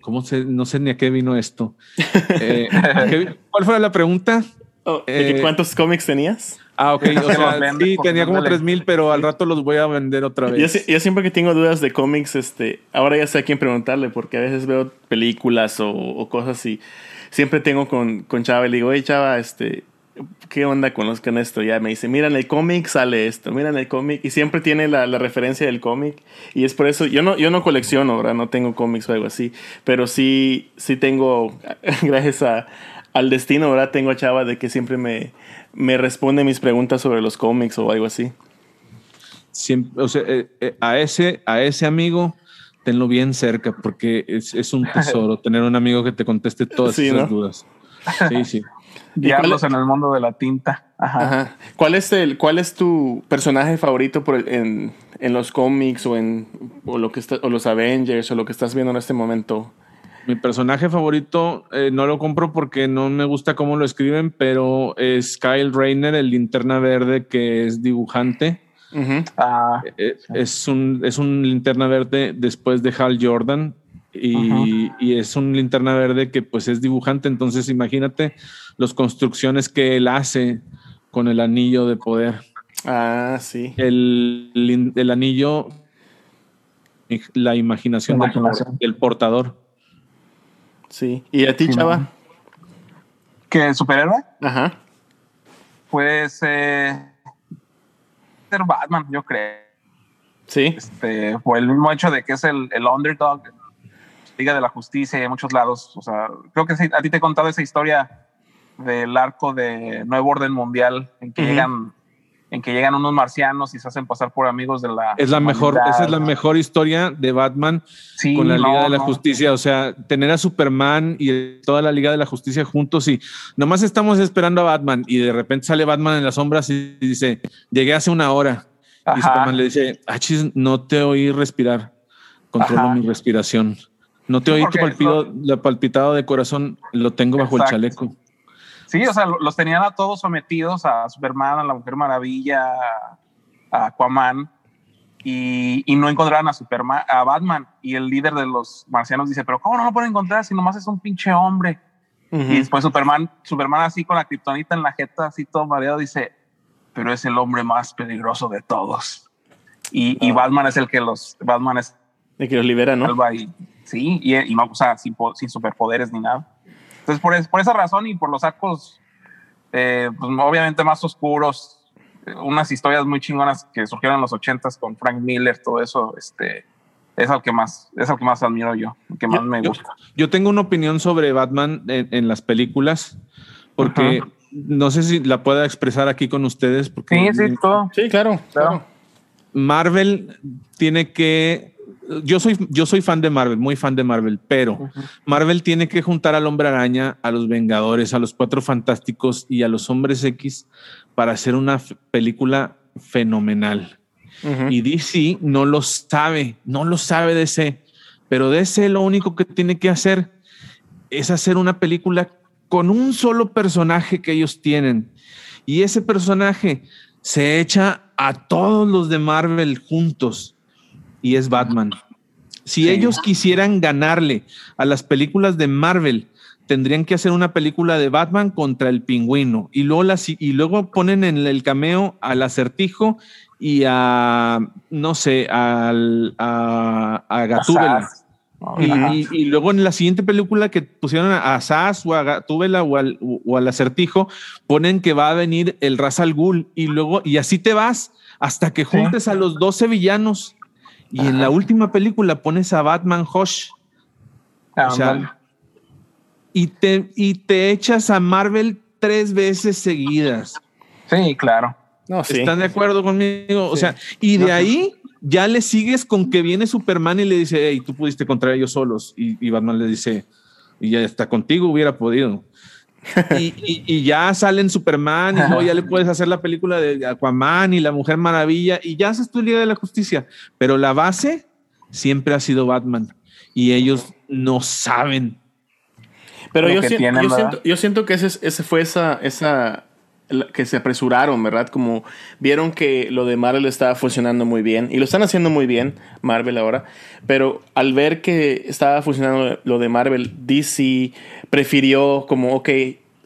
¿cómo se, no sé ni a qué vino esto? Eh, ¿Cuál fue la pregunta? Oh, eh, ¿Cuántos cómics tenías? Ah, ok. O sea, sí, tenía como 3000, pero al rato los voy a vender otra vez. Yo, siempre que tengo dudas de cómics, este, ahora ya sé a quién preguntarle, porque a veces veo películas o, o cosas y siempre tengo con, con Chava y le digo, oye Chava, este, ¿qué onda con los con esto? Ya me dice, mira en el cómic sale esto, mira en el cómic, y siempre tiene la, la referencia del cómic, y es por eso, yo no, yo no colecciono, ¿verdad? No tengo cómics o algo así, pero sí, sí tengo, gracias a, al destino, ¿verdad? Tengo a Chava de que siempre me, me responde mis preguntas sobre los cómics o algo así. O sea, eh, eh, a, ese, a ese amigo tenlo bien cerca porque es, es un tesoro tener un amigo que te conteste todas esas dudas. Sí, sí. Guiarlos en el mundo de la tinta. Ajá. ¿Cuál, es el, ¿Cuál es tu personaje favorito por en, en, los cómics o en o lo que está, o los Avengers o lo que estás viendo en este momento? Mi personaje favorito eh, no lo compro porque no me gusta cómo lo escriben, pero es Kyle Rayner, el linterna verde que es dibujante. Ah, Eh, Es un, es un linterna verde después de Hal Jordan y, y es un linterna verde que pues es dibujante. Entonces imagínate las construcciones que él hace con el anillo de poder. Ah, sí. El, el anillo, la imaginación, del portador. Sí. ¿Y a ti, Sí, chava? ¿Qué superhéroe? Ajá. Pues eh, ser Batman, yo creo. Sí. Este, por el mismo hecho de que es el, el underdog, Liga de la Justicia y en muchos lados. O sea, creo que sí, a ti te he contado esa historia del arco de Nuevo Orden Mundial en que Ujú. llegan en que llegan unos marcianos y se hacen pasar por amigos de la Es la mejor, esa es la mejor historia de Batman Sí, con la no, Liga de la no. Justicia. O sea, tener a Superman y toda la Liga de la Justicia juntos y nomás estamos esperando a Batman y de repente sale Batman en las sombras y dice, llegué hace una hora. Y. Superman le dice, achis, no te oí respirar. Controlo Ajá. mi respiración. No te oí tu palpido, la palpitado de corazón, lo tengo bajo Exacto. el chaleco. Sí, o sea, lo- los tenían a todos sometidos a Superman, a la Mujer Maravilla, a Aquaman, y, y no encontraron a Superman, a Batman. Y el líder de los marcianos dice, pero ¿cómo no lo pueden encontrar si nomás es un pinche hombre? Y después Superman, Superman así con la kriptonita en la jeta, así todo mareado, dice, pero es el hombre más peligroso de todos. Y, y Batman es el que los, Batman es De que los libera, ¿no? y sí, y, y no, o sea, sin, sin superpoderes ni nada. Entonces, por, es- por esa razón y por los arcos, eh, pues, obviamente más oscuros, eh, unas historias muy chingonas que surgieron en los ochentas con Frank Miller, todo eso, este, es al que más, es al que más admiro yo, el que más me yo- gusta. Yo tengo una opinión sobre Batman en, en las películas, porque Ajá. no sé si la pueda expresar aquí con ustedes, porque Sí, sí, todo. Sí, claro. Claro. Marvel tiene que. Yo soy, yo soy fan de Marvel, muy fan de Marvel, pero Marvel tiene que juntar al Hombre Araña, a los Vengadores, a los Cuatro Fantásticos y a los Hombres X para hacer una película fenomenal. Y DC no lo sabe, no lo sabe DC, pero DC lo único que tiene que hacer es hacer una película con un solo personaje que ellos tienen. Y ese personaje se echa a todos los de Marvel juntos y es Batman. Si Sí. ellos quisieran ganarle a las películas de Marvel, tendrían que hacer una película de Batman contra el pingüino y luego, las- y luego ponen en el cameo al acertijo y a, no sé, al, a, a Gatúbela. Y, luego en la siguiente película que pusieron a Sass o a Gatúbela o al, o al acertijo, ponen que va a venir el Ra's al Ghul y luego, y así te vas hasta que juntes a los 12 villanos. Y en la última película pones a Batman Hush. O sea, y te, y te echas a Marvel tres veces seguidas. sí, claro. No, sí. ¿Están de acuerdo conmigo? O Sí. sea, y de No, ahí ya le sigues con que viene Superman y le dice, hey, tú pudiste contra ellos solos. Y, y Batman le dice, y ya está contigo hubiera podido. Y, y- y ya salen Superman y luego ya le puedes hacer la película de Aquaman y la Mujer Maravilla y ya haces tu Liga de la Justicia. Pero la base siempre ha sido Batman y ellos no saben. Pero yo, siento, tienen, yo, siento, yo siento que ese, es- ese fue esa, que se apresuraron, ¿verdad? Como vieron que lo de Marvel estaba funcionando muy bien y lo están haciendo muy bien Marvel ahora, pero al ver que estaba funcionando lo de Marvel, DC prefirió como, ok,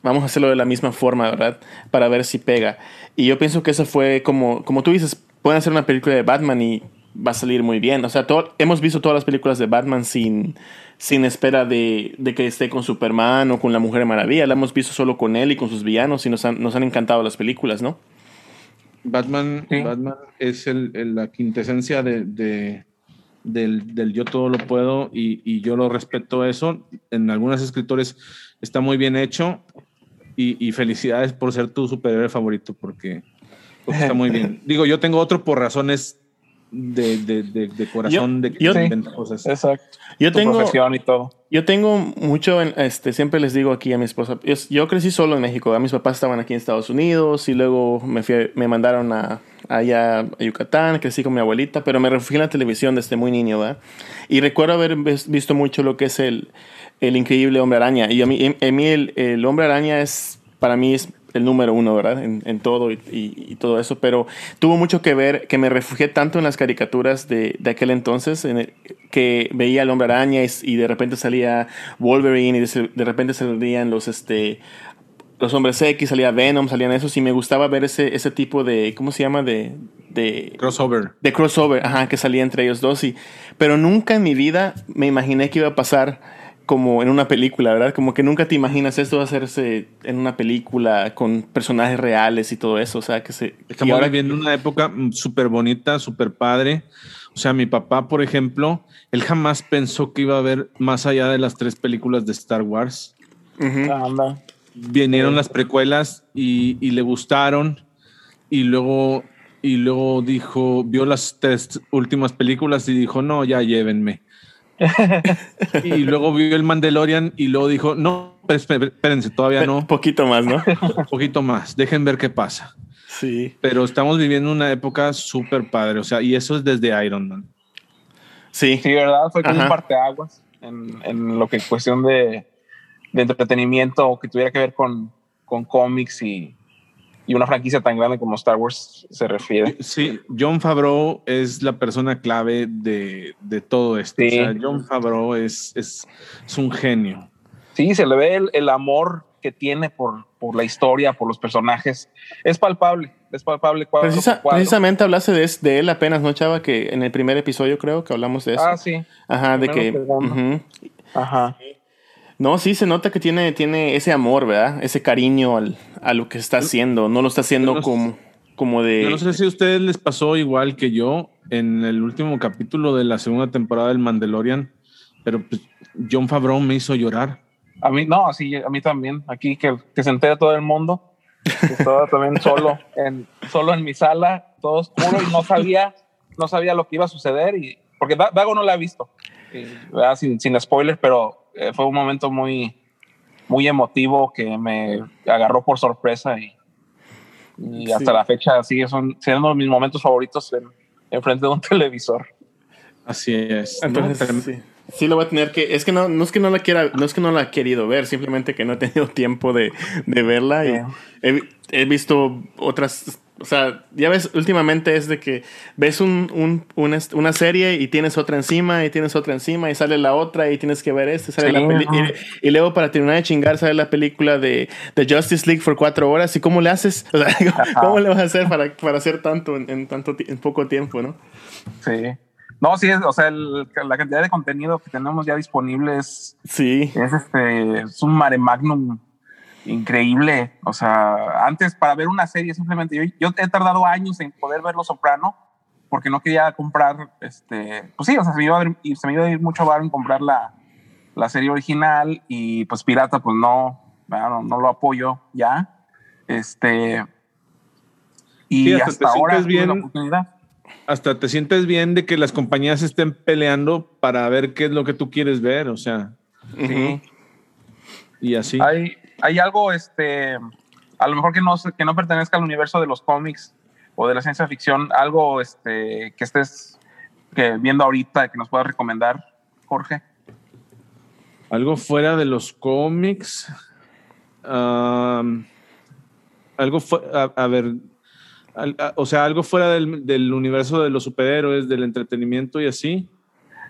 vamos a hacerlo de la misma forma, ¿verdad? Para ver si pega. Y yo pienso que eso fue como, como tú dices, pueden hacer una película de Batman y va a salir muy bien. O sea, todo- hemos visto todas las películas de Batman sin, sin espera de, de que esté con Superman o con la Mujer Maravilla. La hemos visto solo con él y con sus villanos y nos han, nos han encantado las películas, ¿no? Batman, Sí. Batman es el, el- la quintesencia de, de- del, del yo todo lo puedo y, y yo lo respeto eso. En algunos escritores está muy bien hecho y, y felicidades por ser tu superhéroe favorito porque, porque está muy bien. Digo, yo tengo otro por razones de, de, de, de corazón de, yo- de Sí. cosas. Exacto. Yo Tu tengo, profesión y todo. yo tengo mucho, en- este, siempre les digo aquí a mi esposa, yo, yo crecí solo en México, ¿verdad? mis papás estaban aquí en Estados Unidos y luego me, fui- me mandaron a, allá a Yucatán, crecí con mi abuelita, pero me refugié en la televisión desde muy niño, ¿verdad? Y recuerdo haber ves- visto mucho lo que es el, el increíble hombre araña. Y a mí, a mí el, el hombre araña es, para mí es el número uno, ¿verdad? En, en todo y, y- y todo eso. Pero tuvo mucho que ver que me refugié tanto en las caricaturas de, de aquel entonces, en el- que veía al hombre araña y, y de repente salía Wolverine y de, de repente salían los, este, los hombres X, salía Venom, salían esos y me gustaba ver ese, ese tipo de, ¿cómo se llama? De, de, Crossover. de crossover, ajá, que salía entre ellos dos. Y, pero nunca en mi vida me imaginé que iba a pasar como en una película, ¿verdad? Como que nunca te imaginas esto va a hacerse en una película con personajes reales y todo eso. O sea, que se. y Estamos ahora- viviendo una época súper bonita, súper padre. O sea, mi papá, por ejemplo, él jamás pensó que iba a haber más allá de las tres películas de Star Wars. Ujú. Anda. Vinieron las precuelas y, y le gustaron. Y luego, y luego dijo, vio las tres últimas películas y dijo, no, ya llévenme. y luego vio el Mandalorian y luego dijo, no, espé- espérense, todavía no, Un poquito más, ¿no? un poquito más, dejen ver qué pasa. sí. Pero estamos viviendo una época súper padre, o sea, y eso es desde Iron Man. Sí. Sí, ¿verdad? Fue como Ajá. un parteaguas en, en lo que es cuestión de, de entretenimiento o que tuviera que ver con, con cómics y, y una franquicia tan grande como Star Wars se refiere. Sí, John Favreau es la persona clave de, de todo esto. Sí. O sea, John Favreau es, es, es un genio. Sí, se le ve el, el amor que tiene por, por la historia, por los personajes. Es palpable, es palpable cuadro Precisa- por cuadro. precisamente hablaste de, de él apenas, ¿no, Chava? Que en el primer episodio creo que hablamos de eso. Ah, sí. Ajá, de que. Ajá. No, sí, se nota que tiene, tiene ese amor, ¿verdad? Ese cariño al, a lo que está haciendo. No lo está haciendo no- como, como de. Yo no sé si a ustedes les pasó igual que yo en el último capítulo de la segunda temporada del Mandalorian, pero pues, John Favreau me hizo llorar. A mí, no, sí, a mí también. Aquí que, que se entera todo el mundo. Estaba también solo en, solo en mi sala, todo oscuro y no sabía, no sabía lo que iba a suceder. Y, porque Da- Dago no la ha visto, y, sin, sin spoilers, pero fue un momento muy, muy emotivo que me agarró por sorpresa y, y hasta Sí. la fecha sigue son, siendo mis momentos favoritos en, en frente de un televisor. Así es. ¿no? Entonces, Trem- sí. Sí lo voy a tener que. Es que no, no es que no la quiera, no es que no la he querido ver, simplemente que no he tenido tiempo de, de verla. Y Sí. he, he visto otras. O sea, ya ves, últimamente es de que ves un, un- una, una serie y tienes otra encima y tienes otra encima y sale la otra y tienes que ver esta. y Sale Sí, la peli- y, y luego para terminar de chingar sale la película de, de Justice League por cuatro horas. ¿Y cómo le haces? O sea, ¿cómo le vas a hacer para, para hacer tanto en, en tanto en poco tiempo, no? Sí. No, sí, es, o sea, el- la cantidad de contenido que tenemos ya disponible es, Sí. es este es un mare magnum increíble o sea antes para ver una serie simplemente yo, yo he tardado años en poder ver Los Soprano porque no quería comprar este pues sí o sea se me iba a, ver- y se me iba a ir mucho bar en comprar la, la serie original y pues pirata pues no no, no lo apoyo ya este y Sí, hasta ahora la oportunidad Hasta te sientes bien de que las compañías estén peleando para ver qué es lo que tú quieres ver, o sea, Ujú. y así. Hay, hay algo, este, a lo mejor que no, que no pertenezca al universo de los cómics o de la ciencia ficción, algo este, que estés que viendo ahorita que nos puedas recomendar, Jorge. Algo fuera de los cómics. Algo a, a ver, al- a- o sea, algo fuera del, del universo de los superhéroes, del entretenimiento y así.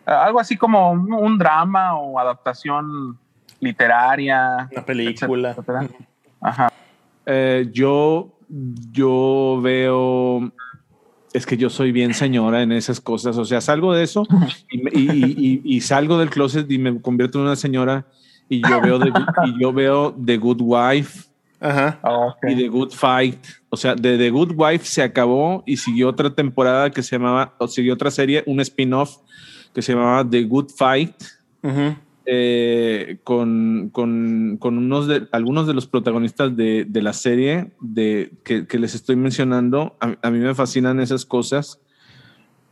Algo así como un, un drama o adaptación literaria. Una película. etcétera, etcétera. Ajá. Eh, yo, yo veo, es que yo soy bien señora en esas cosas, o sea, salgo de eso y, me- y- y- y- y salgo del closet y me convierto en una señora y yo veo, The, y yo veo The Good Wife Ajá. Ok. y The Good Fight. O sea, de The Good Wife se acabó y siguió otra temporada que se llamaba, o siguió otra serie, un spin-off que se llamaba The Good Fight. Ujú. Eh, con, con, con unos de, algunos de los protagonistas de, de la serie de, que, que les estoy mencionando. A, a mí me fascinan esas cosas.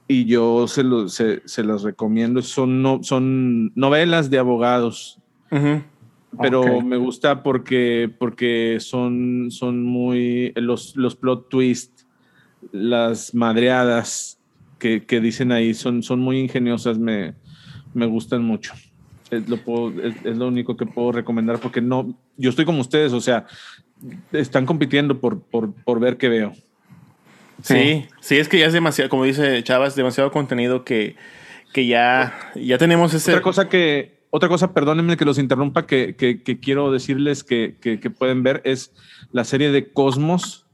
y yo se, lo, se, se las recomiendo. Son, no, son novelas de abogados. Pero me gusta porque, porque son, son muy los, los plot twists, las madreadas que, que dicen ahí son, son muy ingeniosas, me, me gustan mucho. Es lo, puedo- es, es lo único que puedo recomendar porque no, yo estoy como ustedes, o sea, están compitiendo por, por, por ver qué veo. Sí, sí, es que ya es demasiado, como dice Chavas, demasiado contenido que, que ya, ya tenemos ese... Otra cosa que, otra cosa, perdónenme que los interrumpa, que, que, que quiero decirles que, que, que pueden ver es la serie de Cosmos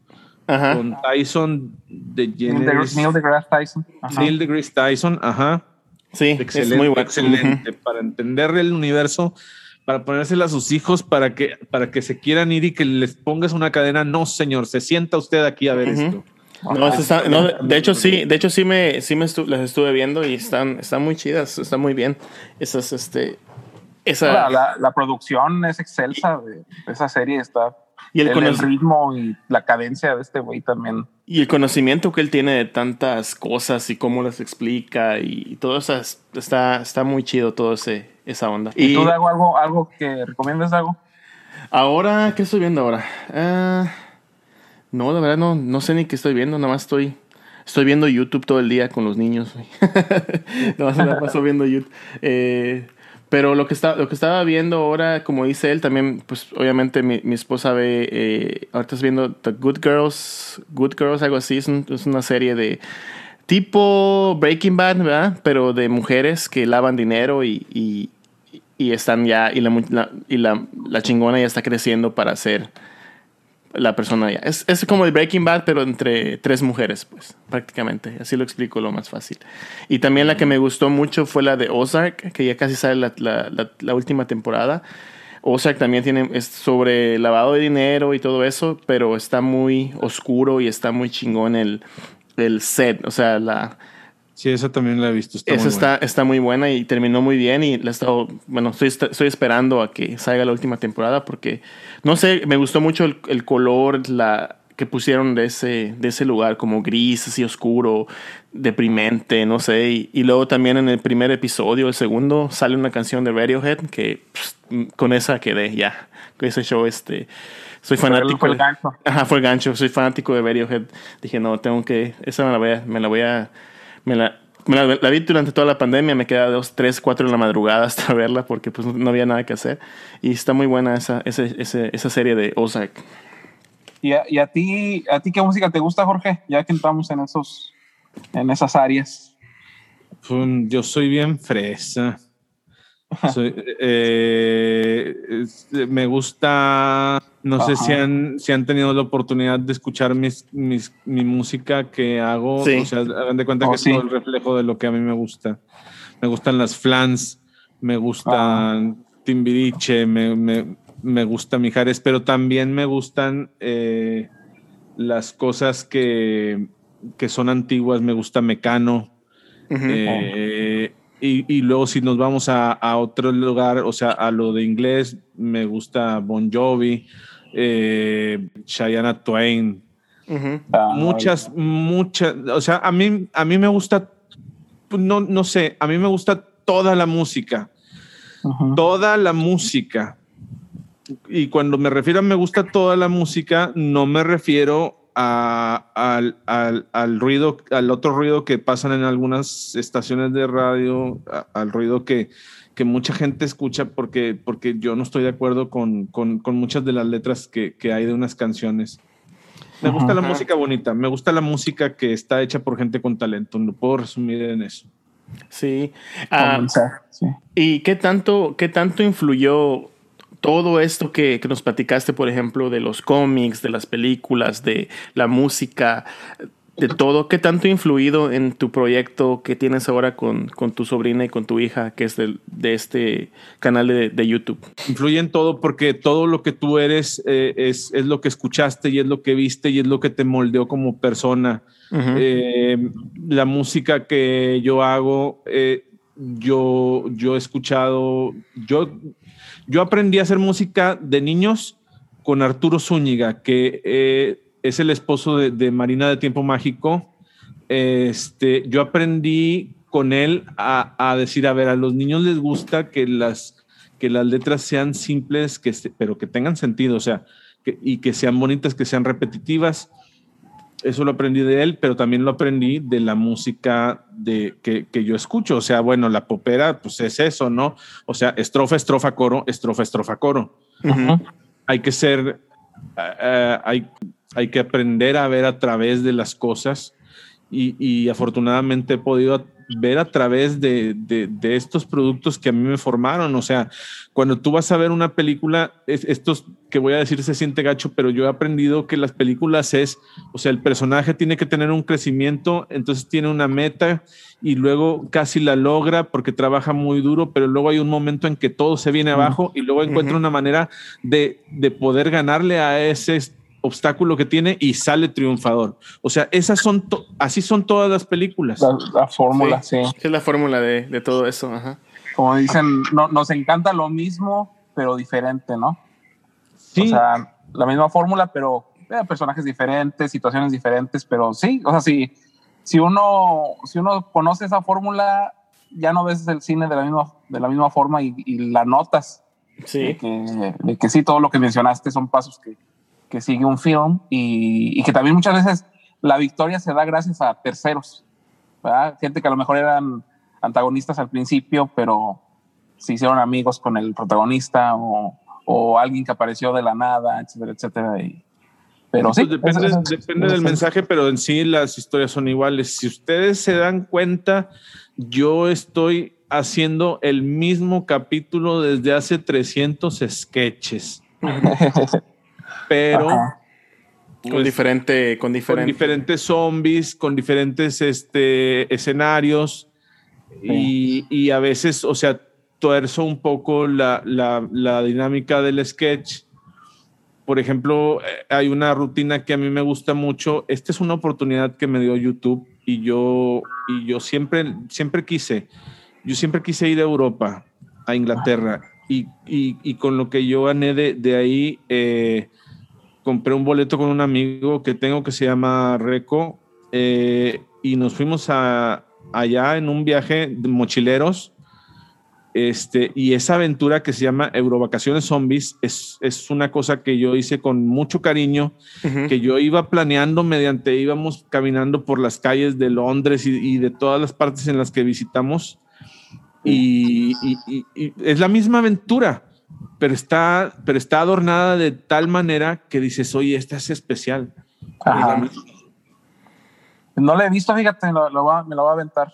Ajá. con Tyson de Neil deGrasse Tyson. Ajá. Neil deGrasse Tyson, ajá. Sí, Excelente, es muy bueno. excelente. Para entender el universo, para ponérsela a sus hijos, para que, para que se quieran ir y que les pongas una cadena. No, señor, se sienta usted aquí a ver Ujú. esto. No, eso está- no, de hecho sí, de hecho sí me, sí me estu- las estuve viendo y están, están muy chidas, están muy bien. Esas, este, esa La, la- la producción es excelsa de esa serie. Está y el, el, ritmo y la cadencia de este güey también. y el conocimiento que él tiene de tantas cosas y cómo las explica y, todo eso es- está, está muy chido todo ese, esa onda. ¿Y, Y tú, Dago, algo, algo que recomiendas, Dago? ahora, ¿qué estoy viendo ahora? Ah, no, la verdad no, no sé ni qué estoy viendo, nada más estoy, estoy viendo YouTube todo el día con los niños. nada más me la paso viendo YouTube. Eh, pero lo que, está, lo que estaba viendo ahora, como dice él, también, pues obviamente mi, mi esposa ve, eh, ahorita está viendo The Good Girls, Good Girls, algo así, es, un- es una serie de tipo Breaking Bad, ¿verdad? Pero de mujeres que lavan dinero y, y, y están ya, y, la- y la, la chingona ya está creciendo para ser la persona ya. Es, es como el Breaking Bad, pero entre tres mujeres, pues, prácticamente. Así lo explico lo más fácil. Y también la que me gustó mucho fue la de Ozark, que ya casi sale la, la, la- la última temporada. Ozark también tiene, es sobre lavado de dinero y todo eso, pero está muy oscuro y está muy chingón el, el set. O sea, la, Sí, esa también la he visto. Está esa muy está, buena. está muy buena y terminó muy bien y la he estado, bueno, estoy, estoy esperando a que salga la última temporada porque, no sé, me gustó mucho el, el color la, que pusieron de ese, de ese lugar, como gris, así oscuro, deprimente, no sé. Y, y luego también en el primer episodio, el segundo, sale una canción de Radiohead que con esa quedé ya. Con ese show, este, soy fanático. Fue el de- gancho. Ajá, fue el gancho. Soy fanático de Radiohead. Dije, no, tengo que. Esa me la voy a. Me la, voy a, me la, me la, la vi durante toda la pandemia. Me quedaba dos, tres, cuatro de la madrugada hasta verla porque pues no había nada que hacer. Y está muy buena esa, ese, ese, esa serie de Ozark. ¿Y a, y a ti, a ti qué música te gusta, Jorge? Ya que entramos en esos, en esas áreas. Pum, Yo soy bien fresa. Soy, eh, es- me gusta, no sé si han, si han tenido la oportunidad de escuchar mis, mis- mi música que hago. Sí. O sea, hagan de cuenta Oh, que sí. es todo el reflejo de lo que a mí me gusta. Me gustan las flans, me gustan Timbiriche, me, me, me gusta Mijares, pero también me gustan eh, las cosas que, que son antiguas. Me gusta Mecano. Eh, y, y luego si nos vamos a, a otro lugar, o sea, a lo de inglés, me gusta Bon Jovi, eh, Shania Twain. Ah, muchas, muchas, o sea, a mí, a mí me gusta, no, no sé, a mí me gusta toda la música, toda la música. Y cuando me refiero a me gusta toda la música, no me refiero a- al, al- al ruido, al otro ruido que pasan en algunas estaciones de radio, a- al ruido que, que mucha gente escucha porque, porque yo no estoy de acuerdo con, con- con muchas de las letras que, que hay de unas canciones. Me gusta la Ajá. música bonita, me gusta la música que está hecha por gente con talento, lo puedo resumir en eso. Sí. Ah, sí. ¿Y qué tanto, qué tanto influyó todo esto que, que nos platicaste, por ejemplo, de los cómics, de las películas, de la música, de todo? ¿Qué tanto ha influido en tu proyecto que tienes ahora con, con tu sobrina y con tu hija, que es del- de, este canal de, de YouTube? influye en todo porque todo lo que tú eres eh, es, es lo que escuchaste y es lo que viste y es lo que te moldeó como persona. Eh, la música que yo hago, eh, yo, yo he escuchado, yo, yo aprendí a hacer música de niños con Arturo Zúñiga, que eh, es el esposo de, Marina de Tiempo Mágico. este, yo aprendí con él a, decir, a ver, a los niños les gusta que las, que las letras sean simples, que, pero que tengan sentido, o sea, y que sean bonitas, que sean repetitivas. Eso lo aprendí de él, pero también lo aprendí de la música de, que, que yo escucho. O sea, bueno, la popera, pues es eso, ¿no? O sea, estrofa, estrofa, coro, estrofa, estrofa, coro. Hay que ser, eh, hay, hay que aprender a ver a través de las cosas y, y afortunadamente he podido ver a través de, de, estos productos que a mí me formaron. O sea, cuando tú vas a ver una película, es, estos que voy a decir se siente gacho, pero yo he aprendido que las películas es, o sea, el personaje tiene que tener un crecimiento, entonces tiene una meta y luego casi la logra porque trabaja muy duro, pero luego hay un momento en que todo se viene abajo y luego encuentra una manera de, de poder ganarle a ese obstáculo que tiene y sale triunfador. O sea, esas son así son todas las películas. La, fórmula, sí, Es la fórmula de, todo eso. Como dicen, no, nos encanta lo mismo, pero diferente, ¿no? Sí. O sea, la misma fórmula, pero eh, personajes diferentes, situaciones diferentes, pero sí, o sea, si, si, uno, si uno conoce esa fórmula, ya no ves el cine de la misma, de la misma forma y, la notas. Sí. que, de que sí, todo lo que mencionaste son pasos que, que sigue un film y, que también muchas veces la victoria se da gracias a terceros, gente que a lo mejor eran antagonistas al principio, pero se hicieron amigos con el protagonista o, o alguien que apareció de la nada, etcétera, etcétera. Y, pero sí, depende, depende del mensaje, pero en sí las historias son iguales. Si ustedes se dan cuenta, yo estoy haciendo el mismo capítulo desde hace 300 sketches. pero con pues, diferente, con diferentes zombies, con diferentes este, escenarios y, a veces, o sea, tuerzo un poco la, dinámica del sketch. Por ejemplo, eh, hay una rutina que a mí me gusta mucho. Esta es una oportunidad que me dio YouTube y yo, y yo siempre, siempre quise, yo siempre quise ir a Europa, a Inglaterra. Y, con lo que yo gané de, ahí, eh, compré un boleto con un amigo que tengo que se llama Reco eh, y nos fuimos a, allá en un viaje de mochileros. Este, y esa aventura que se llama Eurovacaciones Zombies es, es una cosa que yo hice con mucho cariño, que yo iba planeando mediante íbamos caminando por las calles de Londres y, de todas las partes en las que visitamos. y, y es la misma aventura pero está, pero está adornada de tal manera que dices, oye, esta es especial. No la he visto, fíjate, me la voy a aventar.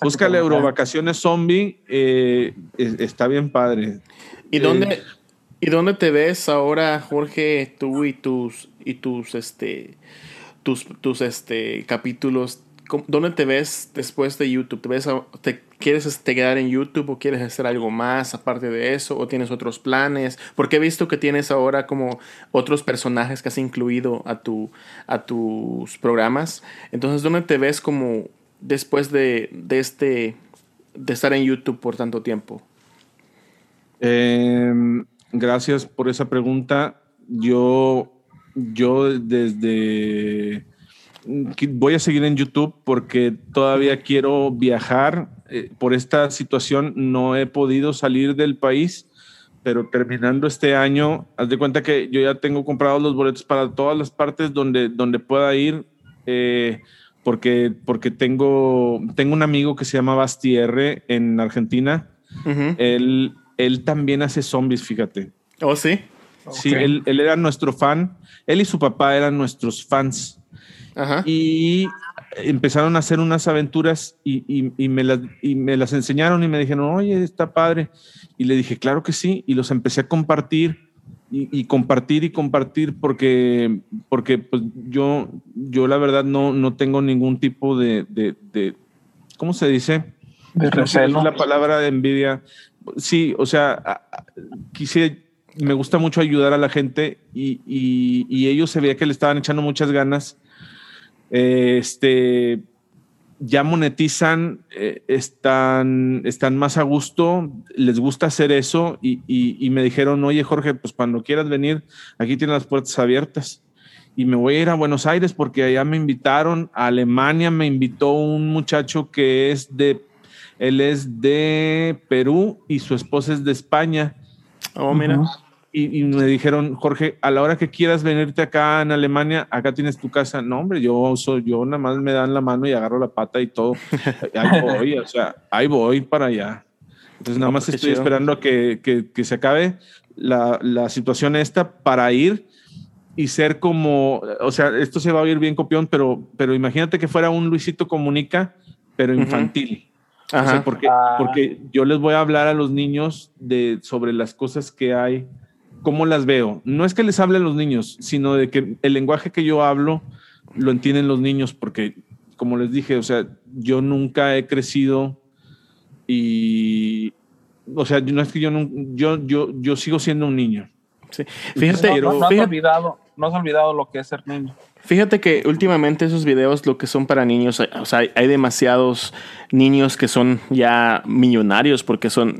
Búscale Eurovacaciones Zombie, eh, está bien padre. ¿Y dónde, eh, ¿Y dónde te ves ahora, Jorge, tú y tus, y tus, este, tus, tus este, capítulos ¿Dónde te ves después de YouTube? ¿Te, te quieres este, quedar en YouTube o quieres hacer algo más aparte de eso? ¿O tienes otros planes? Porque he visto que tienes ahora como otros personajes que has incluido a, tu, a tus programas. Entonces, ¿dónde te ves como después de, de este, de estar en YouTube por tanto tiempo? Em, gracias por esa pregunta. Yo, yo desde voy a seguir en YouTube porque todavía quiero viajar. Eh, por esta situación no he podido salir del país, pero terminando este año, haz de cuenta que yo ya tengo comprados los boletos para todas las partes donde, donde pueda ir. Eh, porque, porque tengo, tengo un amigo que se llama Bastierre en Argentina. él, él también hace zombies, fíjate. Oh, sí. Sí, él, él, era nuestro fan. Él y su papá eran nuestros fans. Y empezaron a hacer unas aventuras y, me las, enseñaron y me dijeron, oye, está padre. Y le dije, claro que sí. Y los empecé a compartir y, compartir y compartir porque, porque pues, yo, yo la verdad no, no tengo ningún tipo de, de, ¿cómo se dice? De recelo. la palabra de envidia. Sí, o sea, quise, me gusta mucho ayudar a la gente y, y ellos se veía que le estaban echando muchas ganas este, ya monetizan, eh, están, están más a gusto, les gusta hacer eso y, me dijeron, oye Jorge, pues cuando quieras venir, aquí tienes las puertas abiertas. y me voy a ir a Buenos Aires porque allá me invitaron, a Alemania me invitó un muchacho que es de, él es de Perú y su esposa es de España. Oh, mira. Y, me dijeron, Jorge, a la hora que quieras venirte acá en Alemania, acá tienes tu casa. No, hombre, yo soy, yo nada más me dan la mano y agarro la pata y todo. ahí voy, o sea, ahí voy para allá. Entonces nada más pues, estoy esperando a que, que, que se acabe la, la situación esta para ir y ser como, o sea, esto se va a oír bien copión, pero, pero imagínate que fuera un Luisito Comunica, pero infantil. porque, ah. porque yo les voy a hablar a los niños de, sobre las cosas que hay, cómo las veo. No es que les hable a los niños, sino de que el lenguaje que yo hablo lo entienden los niños, porque, como les dije, o sea, yo nunca he crecido y, o sea, no es que yo, no, yo, yo, yo sigo siendo un niño. Sí. Fíjate, no, no, olvidado, no has olvidado lo que es ser niño. Fíjate que últimamente esos videos, lo que son para niños, o sea, hay demasiados niños que son ya millonarios porque son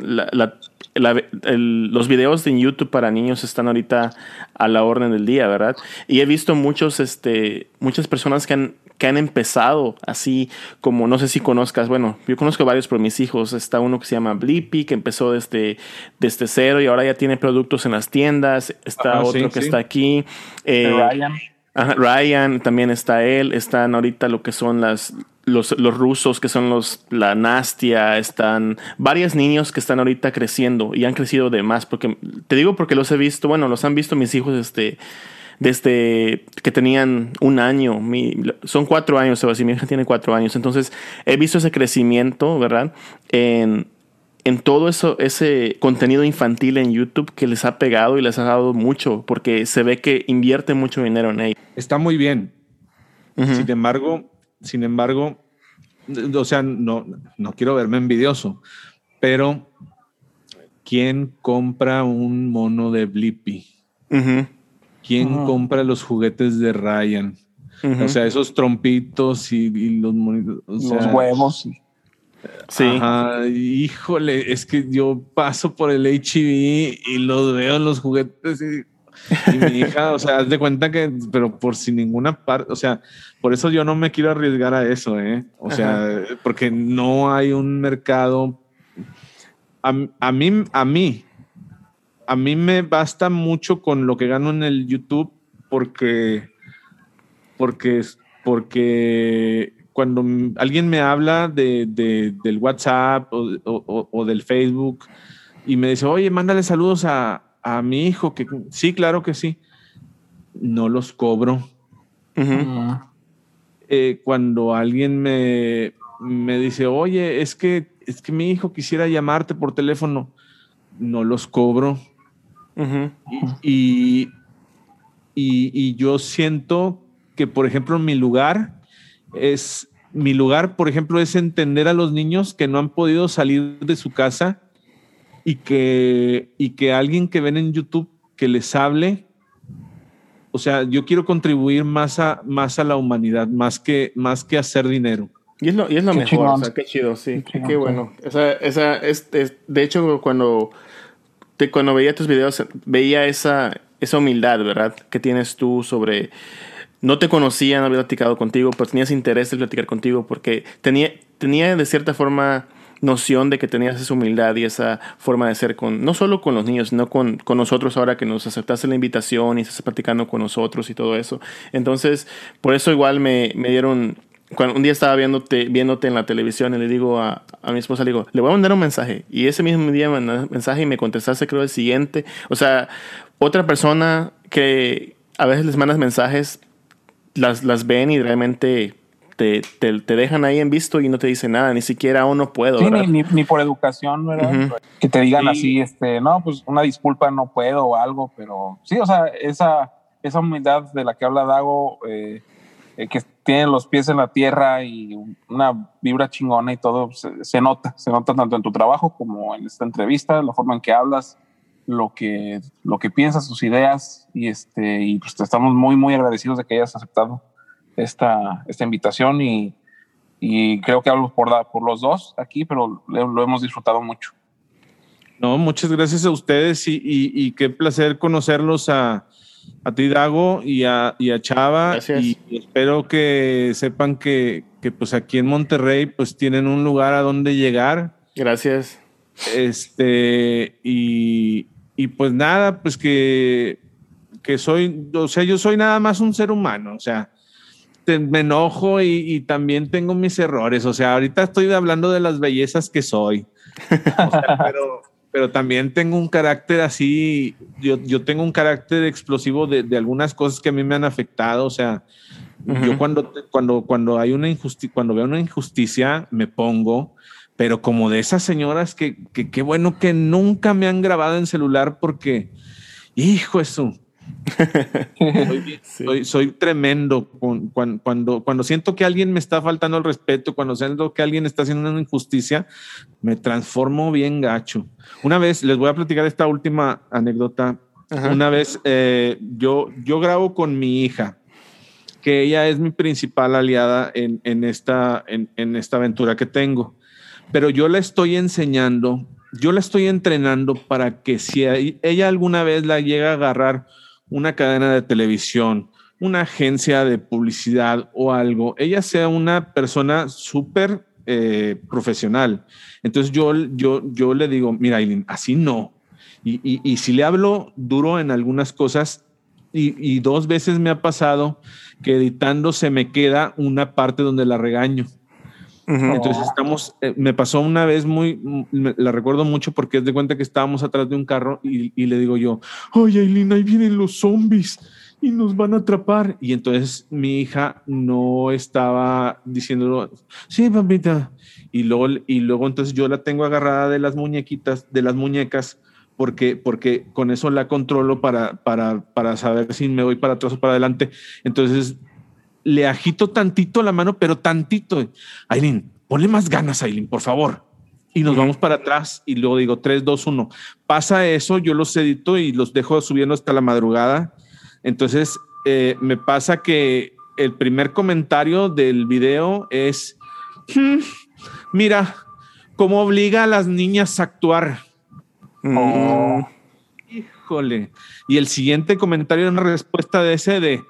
los videos de YouTube para niños están ahorita a la orden del día, ¿verdad? Y he visto muchos, este, muchas personas que han, que han empezado así como, no sé si conozcas, bueno, yo conozco varios por mis hijos, está uno que se llama Blippi, que empezó desde, desde cero y ahora ya tiene productos en las tiendas, está otro que está aquí. Eh, Ryan. Ryan, también está él, están ahorita lo que son las, los, los, rusos, que son los, la Nastia, están varios niños que están ahorita creciendo y han crecido de más, porque te digo porque los he visto, bueno, los han visto mis hijos este, desde que tenían un año, mi, son cuatro años, Sebastián, mi hija tiene cuatro años, entonces he visto ese crecimiento, ¿verdad? En, en todo eso, ese contenido infantil en YouTube que les ha pegado y les ha dado mucho, porque se ve que invierte mucho dinero en ello. Está muy bien. Sin embargo, sin embargo, o sea, no, no quiero verme envidioso, pero ¿quién compra un mono de Blippi? ¿Quién compra los juguetes de Ryan? O sea, esos trompitos y, los monitos. los huevos. Sí. híjole, es que yo paso por el HIV y los veo en los juguetes y, mi hija, o sea, haz de cuenta que, pero por sin ninguna parte, o sea, por eso yo no me quiero arriesgar a eso, ¿eh? O sea, porque no hay un mercado. A, a, mí, a mí, a mí me basta mucho con lo que gano en el YouTube porque, porque, porque cuando alguien me habla de, del WhatsApp o, del Facebook y me dice, oye, mándale saludos a, mi hijo, que sí, claro que sí, no los cobro. Eh, cuando alguien me, me, dice, oye, es que, es que mi hijo quisiera llamarte por teléfono, no los cobro. y, y yo siento que, por ejemplo, en mi lugar, es mi lugar, por ejemplo, es entender a los niños que no han podido salir de su casa y que, y que alguien que ven en YouTube que les hable. O sea, yo quiero contribuir más a, más a la humanidad, más que, más que hacer dinero. Y es lo, y es lo mejor, o sea, qué chido, sí, qué, bueno. Esa, esa, es, de hecho, cuando, te, cuando veía tus videos, veía esa, esa humildad, ¿verdad? Que tienes tú sobre no te conocía, no había platicado contigo, pero tenías interés de platicar contigo porque tenía, tenía de cierta forma noción de que tenías esa humildad y esa forma de ser con, no solo con los niños, sino con, con nosotros ahora que nos aceptaste la invitación y estás platicando con nosotros y todo eso. Entonces, por eso igual me, me dieron, cuando un día estaba viéndote, viéndote en la televisión y le digo a, a, mi esposa, le digo, le voy a mandar un mensaje. Y ese mismo día me mandó un mensaje y me contestaste creo el siguiente. O sea, otra persona que a veces les mandas mensajes las, las ven y realmente te, te, te, dejan ahí en visto y no te dicen nada, ni siquiera aún no puedo. Sí, ni, ni, por educación, ¿verdad? Que te digan así, este, no, pues una disculpa no puedo o algo, pero sí, o sea, esa, esa humildad de la que habla Dago, eh, eh, que tiene los pies en la tierra y una vibra chingona y todo, se, se, nota, se nota tanto en tu trabajo como en esta entrevista, la forma en que hablas, lo que, lo que piensas, tus ideas, y, este, y pues estamos muy, muy agradecidos de que hayas aceptado esta, esta invitación y, y creo que hablo por, por los dos aquí, pero lo, hemos disfrutado mucho. No, muchas gracias a ustedes y, y, qué placer conocerlos a, a ti Dago y a, y a Chava Gracias. y espero que sepan que, que pues aquí en Monterrey pues tienen un lugar a donde llegar Gracias. este y, y pues nada pues que que soy o sea yo soy nada más un ser humano o sea te- me enojo y, y también tengo mis errores o sea ahorita estoy hablando de las bellezas que soy O sea, pero pero también tengo un carácter así, yo, yo tengo un carácter explosivo de, de algunas cosas que a mí me han afectado, o sea, Ujú. yo cuando, cuando, cuando hay una injusticia, cuando veo una injusticia, me pongo, pero como de esas señoras que, que qué bueno que nunca me han grabado en celular porque, hijo eso, soy, Sí. soy, soy tremendo cuando, cuando, siento que alguien me está faltando el respeto, cuando siento que alguien está haciendo una injusticia, me transformo bien gacho. Una vez, les voy a platicar esta última anécdota. Ajá. Una vez eh, yo, yo grabo con mi hija, que ella es mi principal aliada en, en esta, en, en esta aventura que tengo, pero yo la estoy enseñando, yo la estoy entrenando para que si ella alguna vez la llega a agarrar una cadena de televisión, una agencia de publicidad o algo, ella sea una persona súper eh, profesional. Entonces yo, yo, yo le digo, mira, Aileen, así no. Y, y, y si le hablo duro en algunas cosas, y, y dos veces me ha pasado que editando se me queda una parte donde la regaño. Entonces estamos, eh, me pasó una vez muy, me- la recuerdo mucho porque es de cuenta que estábamos atrás de un carro y, y le digo yo, oye Aileen, ahí vienen los zombies y nos van a atrapar. Y entonces mi hija no estaba diciéndolo, sí, papita. Y luego, y luego entonces yo la tengo agarrada de las muñequitas, de las muñecas, porque, porque con eso la controlo para, para, para saber si me voy para atrás o para adelante. Entonces le agito tantito la mano, pero tantito. Aileen, ponle más ganas, Aileen, por favor. Y nos vamos para atrás y luego digo 3, 2, 1. Pasa eso, yo los edito y los dejo subiendo hasta la madrugada. Entonces, eh, me pasa que el primer comentario del video es, "Hmm, mira, cómo obliga a las niñas a actuar. Mm. Oh. Híjole. Y el siguiente comentario en respuesta de ese de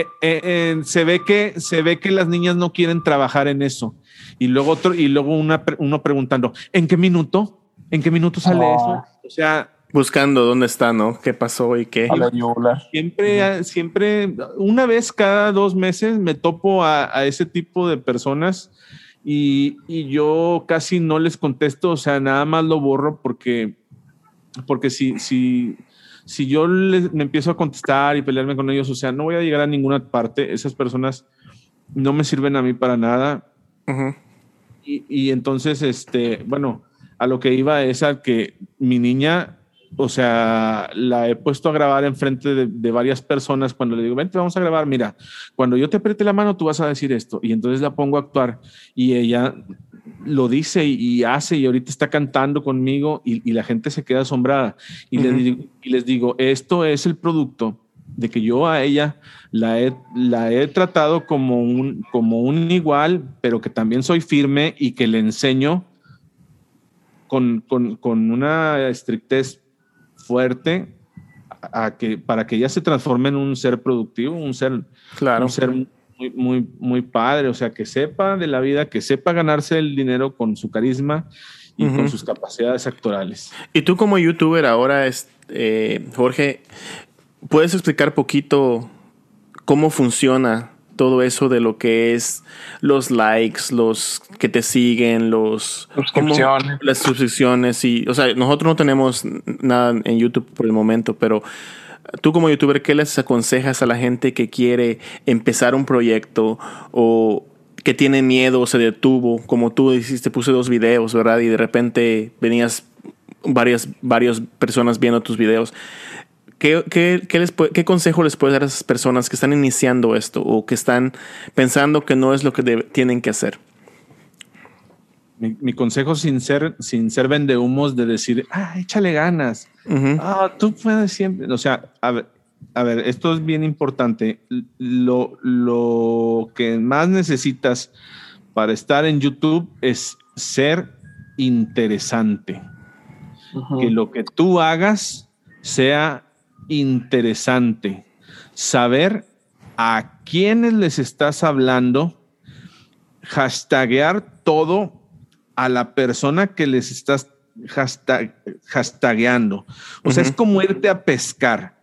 eh, eh, eh, se ve que se ve que las niñas no quieren trabajar en eso. Y luego otro, y luego una, uno preguntando, ¿en qué minuto? ¿En qué minuto sale Oh. eso? O sea, Buscando dónde está, ¿no? ¿Qué pasó y qué? A la yugular. siempre, siempre, una vez cada dos meses me topo a, a ese tipo de personas y, y yo casi no les contesto, o sea, nada más lo borro porque, porque si, si, si yo me empiezo a contestar y pelearme con ellos, o sea, no voy a llegar a ninguna parte. Esas personas no me sirven a mí para nada. Ujú. Y, y entonces, este, bueno, a lo que iba es a que mi niña, o sea, la he puesto a grabar enfrente de, de varias personas cuando le digo, vente, vamos a grabar, mira, cuando yo te apriete la mano, tú vas a decir esto. Y entonces la pongo a actuar y ella lo dice y, y hace y ahorita está cantando conmigo y, y la gente se queda asombrada. Y, les digo, y les digo, esto es el producto de que yo a ella la he, la he tratado como un, como un igual, pero que también soy firme y que le enseño con, con, con una estrictez fuerte a, a que, para que ella se transforme en un ser productivo, un ser, Claro. un ser muy, muy, muy padre, o sea, que sepa de la vida, que sepa ganarse el dinero con su carisma y con sus capacidades actorales. Y tú como youtuber ahora, es, eh, Jorge, ¿puedes explicar poquito cómo funciona todo eso de lo que es los likes, los que te siguen, los Suscripciones. las suscripciones y, o sea, nosotros no tenemos nada en YouTube por el momento, pero tú como youtuber, ¿qué les aconsejas a la gente que quiere empezar un proyecto o que tiene miedo o se detuvo, como tú hiciste, puse dos videos, ¿verdad? Y de repente venías varias, varias personas viendo tus videos. ¿Qué, qué, qué les puede- qué consejo les puedes dar a esas personas que están iniciando esto o que están pensando que no es lo que debe- tienen que hacer? Mi, mi consejo sin ser, sin ser vendehumos de decir, ah, échale ganas. Ah, tú puedes siempre. O sea, a ver, a ver, esto es bien importante. Lo, lo que más necesitas para estar en YouTube es ser interesante. Que lo que tú hagas sea interesante. saber a quiénes les estás hablando, hashtaguear todo a la persona que les estás hashtag, hashtagueando. O sea, es como irte a pescar.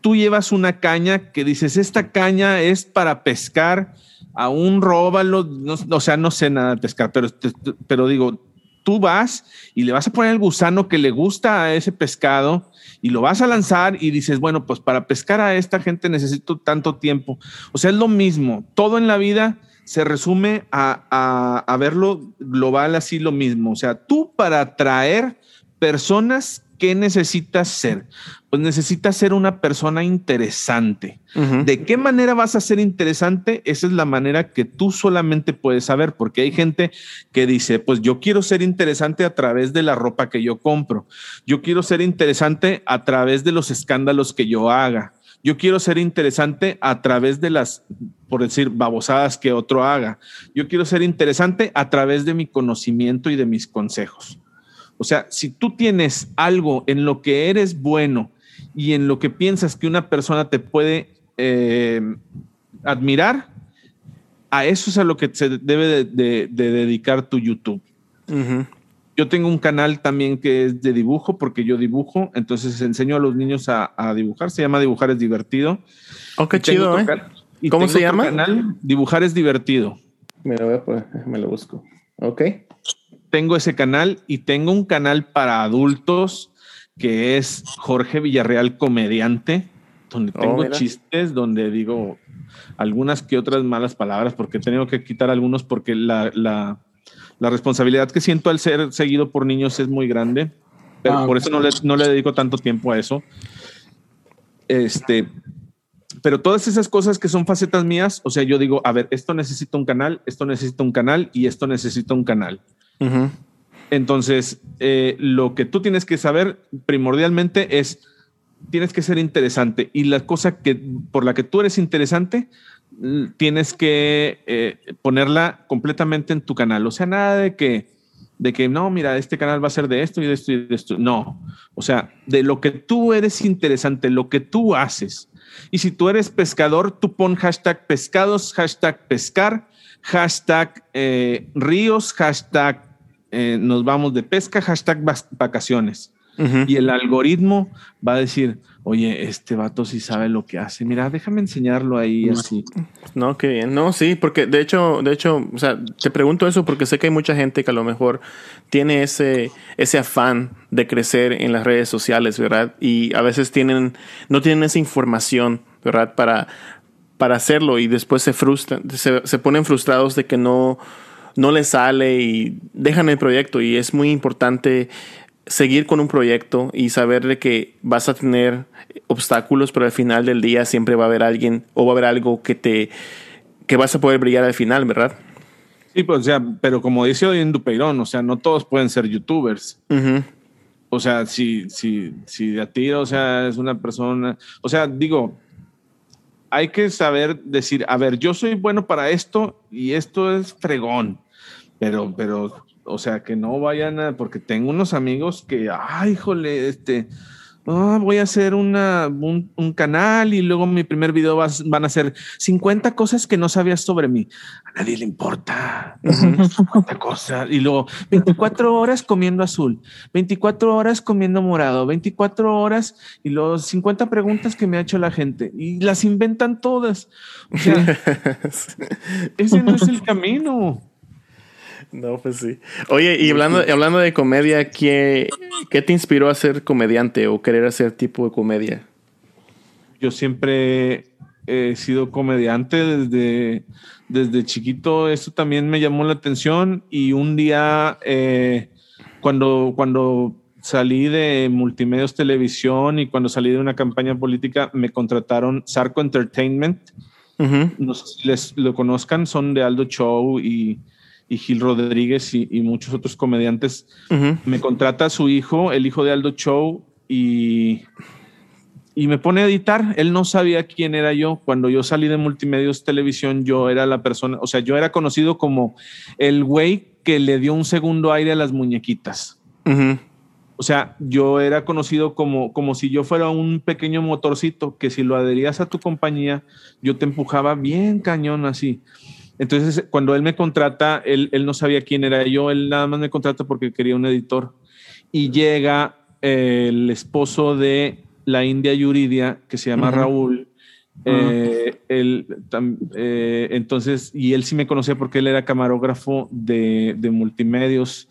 Tú llevas una caña que dices, esta caña es para pescar a un róbalo, o sea, no sé nada de pescar, pero, pero digo, tú vas y le vas a poner el gusano que le gusta a ese pescado y lo vas a lanzar y dices, bueno, pues para pescar a esta gente necesito tanto tiempo. O sea, es lo mismo. Todo en la vida se resume a, a, verlo global así lo mismo. O sea, tú para atraer personas ¿qué necesitas ser? Pues necesitas ser una persona interesante. ¿De qué manera vas a ser interesante? Esa es la manera que tú solamente puedes saber, porque hay gente que dice, pues yo quiero ser interesante a través de la ropa que yo compro. Yo quiero ser interesante a través de los escándalos que yo haga. Yo quiero ser interesante a través de las, por decir, babosadas que otro haga. Yo quiero ser interesante a través de mi conocimiento y de mis consejos. O sea, si tú tienes algo en lo que eres bueno y en lo que piensas que una persona te puede eh, admirar, a eso es a lo que se debe de, dedicar tu YouTube. Yo tengo un canal también que es de dibujo, porque yo dibujo, entonces enseño a los niños a, dibujar. Se llama Dibujar es divertido. Oh, qué chido, ¿eh? ¿Cómo se llama? Canal, dibujar es divertido. Me lo voy a poner, me lo busco. Ok tengo ese canal y tengo un canal para adultos que es Jorge Villarreal Comediante, donde oh, tengo chistes, donde digo algunas que otras malas palabras, porque he tenido que quitar algunos porque la, la, la responsabilidad que siento al ser seguido por niños es muy grande, pero ah, por eso no le, no le dedico tanto tiempo a eso. Este, pero todas esas cosas que son facetas mías, o sea, yo digo, a ver, esto necesita un canal, esto necesita un canal y esto necesita un canal. Entonces, eh, lo que tú tienes que saber primordialmente es, tienes que ser interesante y la cosa que por la que tú eres interesante, tienes que eh, ponerla completamente en tu canal. O sea, nada de que, de que no, mira, este canal va a ser de esto y de esto y de esto. No, o sea, de lo que tú eres interesante, lo que tú haces. Y si tú eres pescador, tú pon hashtag pescados, hashtag pescar, hashtag eh, ríos, hashtag eh, nos vamos de pesca, hashtag vacaciones. Y el algoritmo va a decir, oye, este vato sí sabe lo que hace. Mira, déjame enseñarlo ahí así. No, qué bien. No, sí, porque de hecho, de hecho, o sea, te pregunto eso porque sé que hay mucha gente que a lo mejor tiene ese, ese afán de crecer en las redes sociales, ¿verdad? Y a veces tienen, no tienen esa información, ¿verdad? Para, para hacerlo y después se frustran, se, se ponen frustrados de que no, no les sale y dejan el proyecto y es muy importante seguir con un proyecto y saber de que vas a tener obstáculos, pero al final del día siempre va a haber alguien o va a haber algo que te que vas a poder brillar al final, ¿verdad? Sí, pues, o sea, pero como dice hoy en Dupeirón, o sea, no todos pueden ser youtubers. O sea, si, si, si de a ti, o sea, es una persona, o sea, digo, hay que saber decir, a ver, yo soy bueno para esto y esto es fregón, pero, pero, o sea, que no vayan a, porque tengo unos amigos que, ay, híjole, este, Ah, voy a hacer una, un, canal y luego mi primer video van a ser 50 cosas que no sabías sobre mí. A nadie le importa. 50 cosas. Y luego 24 horas comiendo azul, 24 horas comiendo morado, 24 horas y los 50 preguntas que me ha hecho la gente y las inventan todas. O sea, ese no es el camino. No, pues sí. Oye, y hablando, hablando de comedia, ¿qué, ¿qué te inspiró a ser comediante o querer hacer tipo de comedia? Yo siempre he sido comediante desde, desde chiquito. Eso también me llamó la atención y un día eh, cuando, cuando salí de Multimedios Televisión y cuando salí de una campaña política me contrataron Sarco Entertainment. No sé si les lo conozcan, son de Aldo Show y y Gil Rodríguez y, muchos otros comediantes. Me contrata a su hijo, el hijo de Aldo Show, y, y me pone a editar. Él no sabía quién era yo. Cuando yo salí de Multimedios Televisión, yo era la persona, o sea, yo era conocido como el güey que le dio un segundo aire a las muñequitas. O sea, yo era conocido como, como si yo fuera un pequeño motorcito que si lo adherías a tu compañía, yo te empujaba bien cañón así. Entonces, cuando él me contrata, él, él no sabía quién era yo, él nada más me contrata porque quería un editor. Y llega el esposo de la India Yuridia, que se llama. Raúl. eh, él tam- eh, entonces, y él sí me conocía porque él era camarógrafo de, de multimedios.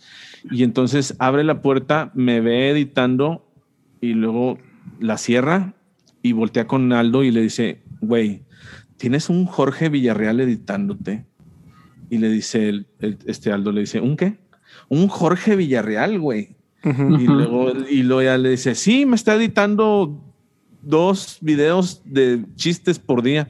Y entonces abre la puerta, me ve editando y luego la cierra y voltea con Aldo y le dice, güey, tienes un Jorge Villarreal editándote. Y le dice el- el- este Aldo, le dice, ¿un qué? Un Jorge Villarreal, güey. Y luego, y luego ya le dice, sí, me está editando dos videos de chistes por día.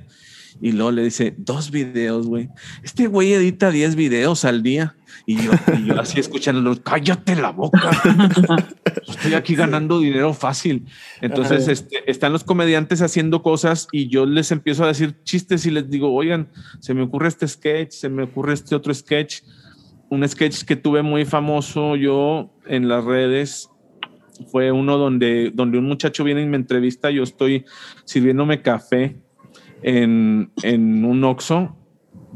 Y luego le dice, dos videos, güey. Este güey edita 10 videos al día. Y yo, y yo así escuchándolo, cállate la boca. Estoy aquí ganando dinero fácil. Entonces, este, están los comediantes haciendo cosas y yo les empiezo a decir chistes y les digo, oigan, se me ocurre este sketch, se me ocurre este otro sketch. Un sketch que tuve muy famoso yo en las redes fue uno donde, donde un muchacho viene y me entrevista, yo estoy sirviéndome café en, en un Oxxo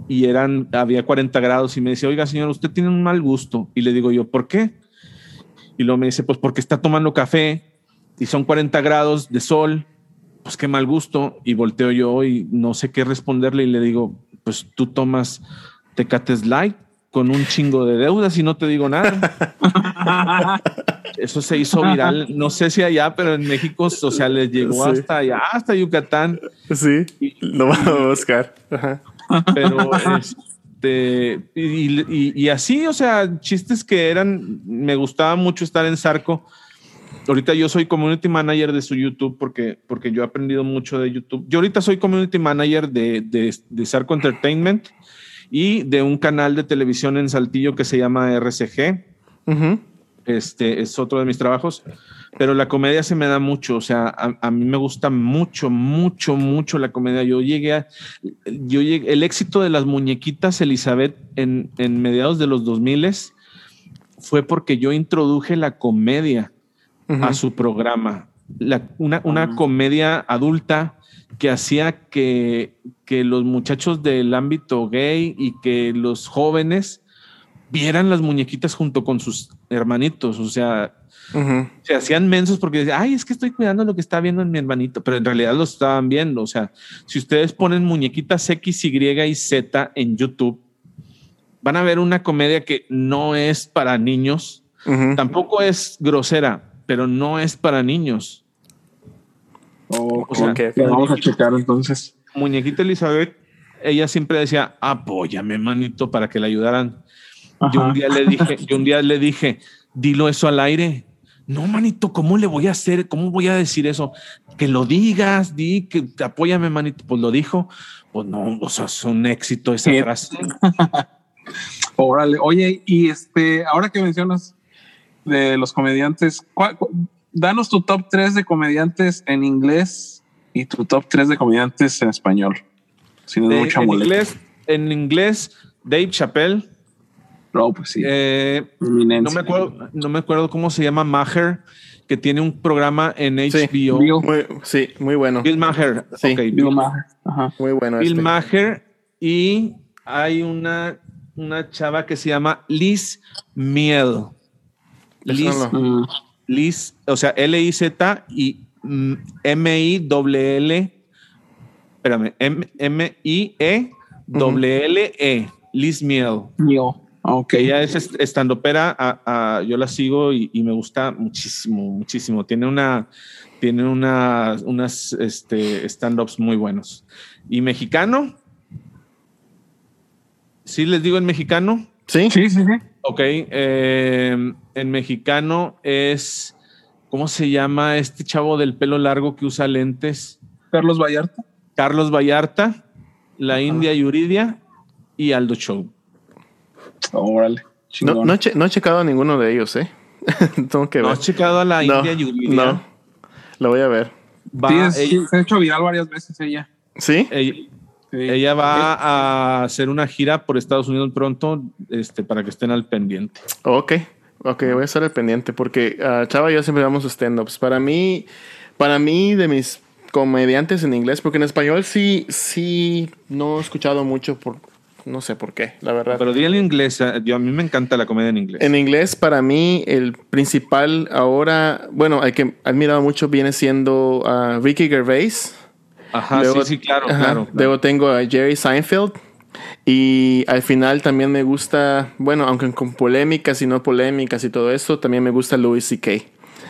y eran, había 40 grados y me dice, oiga señor, usted tiene un mal gusto. Y le digo yo, ¿por qué? Y luego me dice, pues porque está tomando café y son 40 grados de sol, pues qué mal gusto. Y volteo yo y no sé qué responderle y le digo, pues tú tomas Tecates Light con un chingo de deudas y no te digo nada. Eso se hizo viral, no sé si allá, pero en México, o sea, les llegó Sí. hasta allá, hasta Yucatán. Sí, lo vamos a buscar. Ajá. pero este y, y- y así, o sea, chistes que eran, me gustaba mucho estar en Sarco. Ahorita yo soy community manager de su YouTube porque, porque yo he aprendido mucho de YouTube. Yo ahorita soy community manager de, de, de Sarco Entertainment y de un canal de televisión en Saltillo que se llama RCG. Este es otro de mis trabajos, pero la comedia se me da mucho. O sea, a, a mí me gusta mucho, mucho, mucho la comedia. Yo llegué a, yo llegué, el éxito de las muñequitas Elizabeth en, en mediados de los 2000 fue porque yo introduje la comedia a su programa. La- una, una comedia adulta que hacía que, que los muchachos del ámbito gay y que los jóvenes vieran las muñequitas junto con sus hermanitos. O sea, se hacían mensos porque decían, ay, es que estoy cuidando lo que está viendo en mi hermanito, pero en realidad lo estaban viendo. O sea, si ustedes ponen muñequitas X, Y y Z en YouTube, van a ver una comedia que no es para niños, tampoco es grosera, pero no es para niños. Ok, O sea, Ok, ok. lo vamos a checar entonces. Muñequita Elizabeth, ella siempre decía, apóyame, manito, para que le ayudaran. Yo un día le dije, yo un día le dije, dilo eso al aire. No, manito, ¿cómo le voy a hacer? ¿Cómo voy a decir eso? Que lo digas, di que apóyame, manito. Pues lo dijo. Pues no, o sea, es un éxito esa frase. Órale, oye, y este, ahora que mencionas de los comediantes, ¿cuál- cu- danos tu top 3 de comediantes en inglés y tu top 3 de comediantes en español. Si no es De- mucha en, inglés, en inglés, Dave Chappelle. No, pues sí. eh, no, me acuerdo, no me acuerdo cómo se llama Maher, que tiene un programa en Sí. HBO. Bill, Muy, sí, muy bueno. Bill Maher. Sí. Ok, Bill Maher. Ajá. Muy bueno. Bill este. Maher y hay una, una chava que se llama Liz Miel. Liz, Mm, Liz, o sea, L-I-Z y M-I-L-L, espérame, M-I-E-L-L-E, Liz Miel. Ok. Ella es est- estandopera, a- a- yo la sigo y, y me gusta muchísimo, muchísimo. Tiene una, tiene una, unas este, stand-ups muy buenos. ¿Y mexicano? ¿Sí les digo en mexicano? Sí, Sí, sí, sí. Ok, eh, en mexicano es, ¿cómo se llama este chavo del pelo largo que usa lentes? Carlos Vallarta. Carlos Vallarta, la India Yuridia y Aldo Show. Órale. no, chingón. no, he no he checado a ninguno de ellos, ¿eh? Tengo que ¿No ver. has checado a la no, India Yuridia? no. Lo voy a ver. Va, Sí, es- ella, sí, se ha hecho viral varias veces ella. ¿Sí? ella- Sí. Ella va a hacer una gira por Estados Unidos pronto, este, para que estén al pendiente. Ok. Ok, voy a estar al pendiente porque ah, Chava y yo siempre damos stand-ups. Para mí, para mí, de mis comediantes en inglés, porque en español sí, sí, no he escuchado mucho por, no sé por qué, la verdad. Pero di en inglés, yo, a mí me encanta la comedia en inglés. En inglés, para mí, el principal ahora, bueno, el que he admirado mucho viene siendo uh, Ricky Gervais. Ajá, sí, sí, claro, ajá, claro, claro. Luego tengo a Jerry Seinfeld. Y al final también me gusta, bueno, aunque con polémicas y no polémicas y todo eso, también me gusta Louis C.K.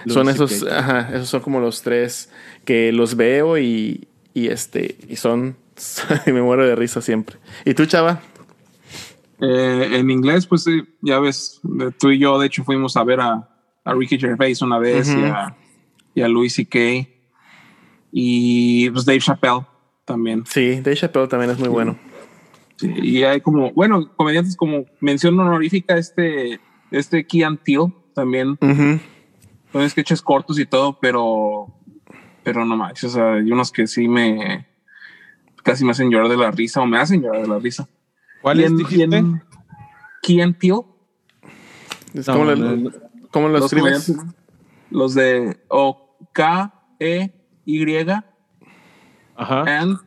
Son esos, ajá, esos son como los tres que los veo y, y este, y son, me muero de risa siempre. ¿Y tú, Chava? Eh, en inglés, pues sí, ya ves, tú y yo de hecho fuimos a ver a, a Ricky Gervais una vez Ujú. y, a, y a Louis C.K. y pues Dave Chappelle también. Sí, Dave Chappelle también es muy bueno. Sí, y hay como, bueno, comediantes como mención honorífica, este, este Kean Teal también, son sketches cortos y todo, pero, pero no manches, o sea, hay unos que sí me, casi me hacen llorar de la risa o me hacen llorar de la risa. ¿Cuál es, dijiste? Kean Teal, No, como, lo, no, ¿cómo lo los escribes? los de O K E Y Ajá. and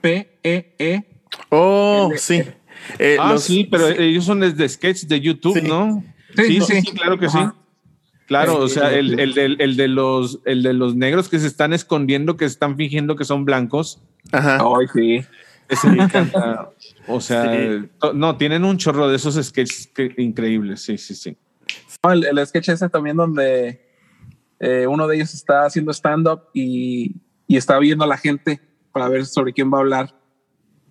P E E Oh, El- sí. Eh, Ah, los- sí, pero ellos son desde sketch de YouTube, Sí. ¿no? Sí, Sí, sí, sí, sí. sí, claro que Ajá. sí. Claro, o sea, el, el, del- el de los, el de los negros que se están escondiendo, que están fingiendo que son blancos. Ajá. Ay, sí. Ese me encanta. O sea, Sí. no, tienen un chorro de esos sketches que- increíbles. Sí, sí, sí. No, el, el sketch ese también donde eh, uno de ellos está haciendo stand-up y, y está viendo a la gente para ver sobre quién va a hablar.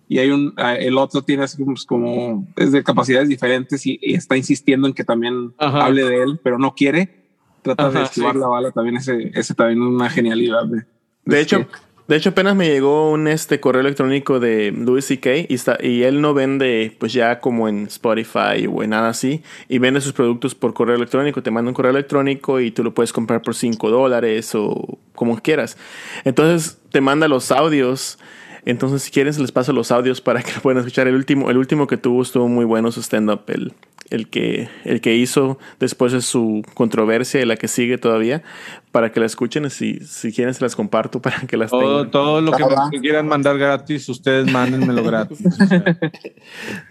Y hay un, ah, el otro tiene así como, pues, como es de capacidades diferentes y, y está insistiendo en que también Ajá. hable de él, pero no quiere. Trata de Ajá, esquivar sí. la bala también. Ese, ese también es una genialidad. De, De hecho, sketch. De hecho apenas me llegó un este correo electrónico de Louis C.K. y está y él no vende pues ya como en Spotify o en nada así y vende sus productos por correo electrónico. Te manda un correo electrónico y tú lo puedes comprar por 5 dólares o como quieras. Entonces te manda los audios. Entonces si quieres les paso los audios para que lo puedan escuchar. El último, el último que tuvo estuvo muy bueno su stand-up. El, el que, el que hizo después de su controversia y la que sigue todavía, para que la escuchen. Si, si quieren, se las comparto para que las Todo, tengan. todo lo que me quieran mandar gratis, ustedes mándenmelo gratis. O sea,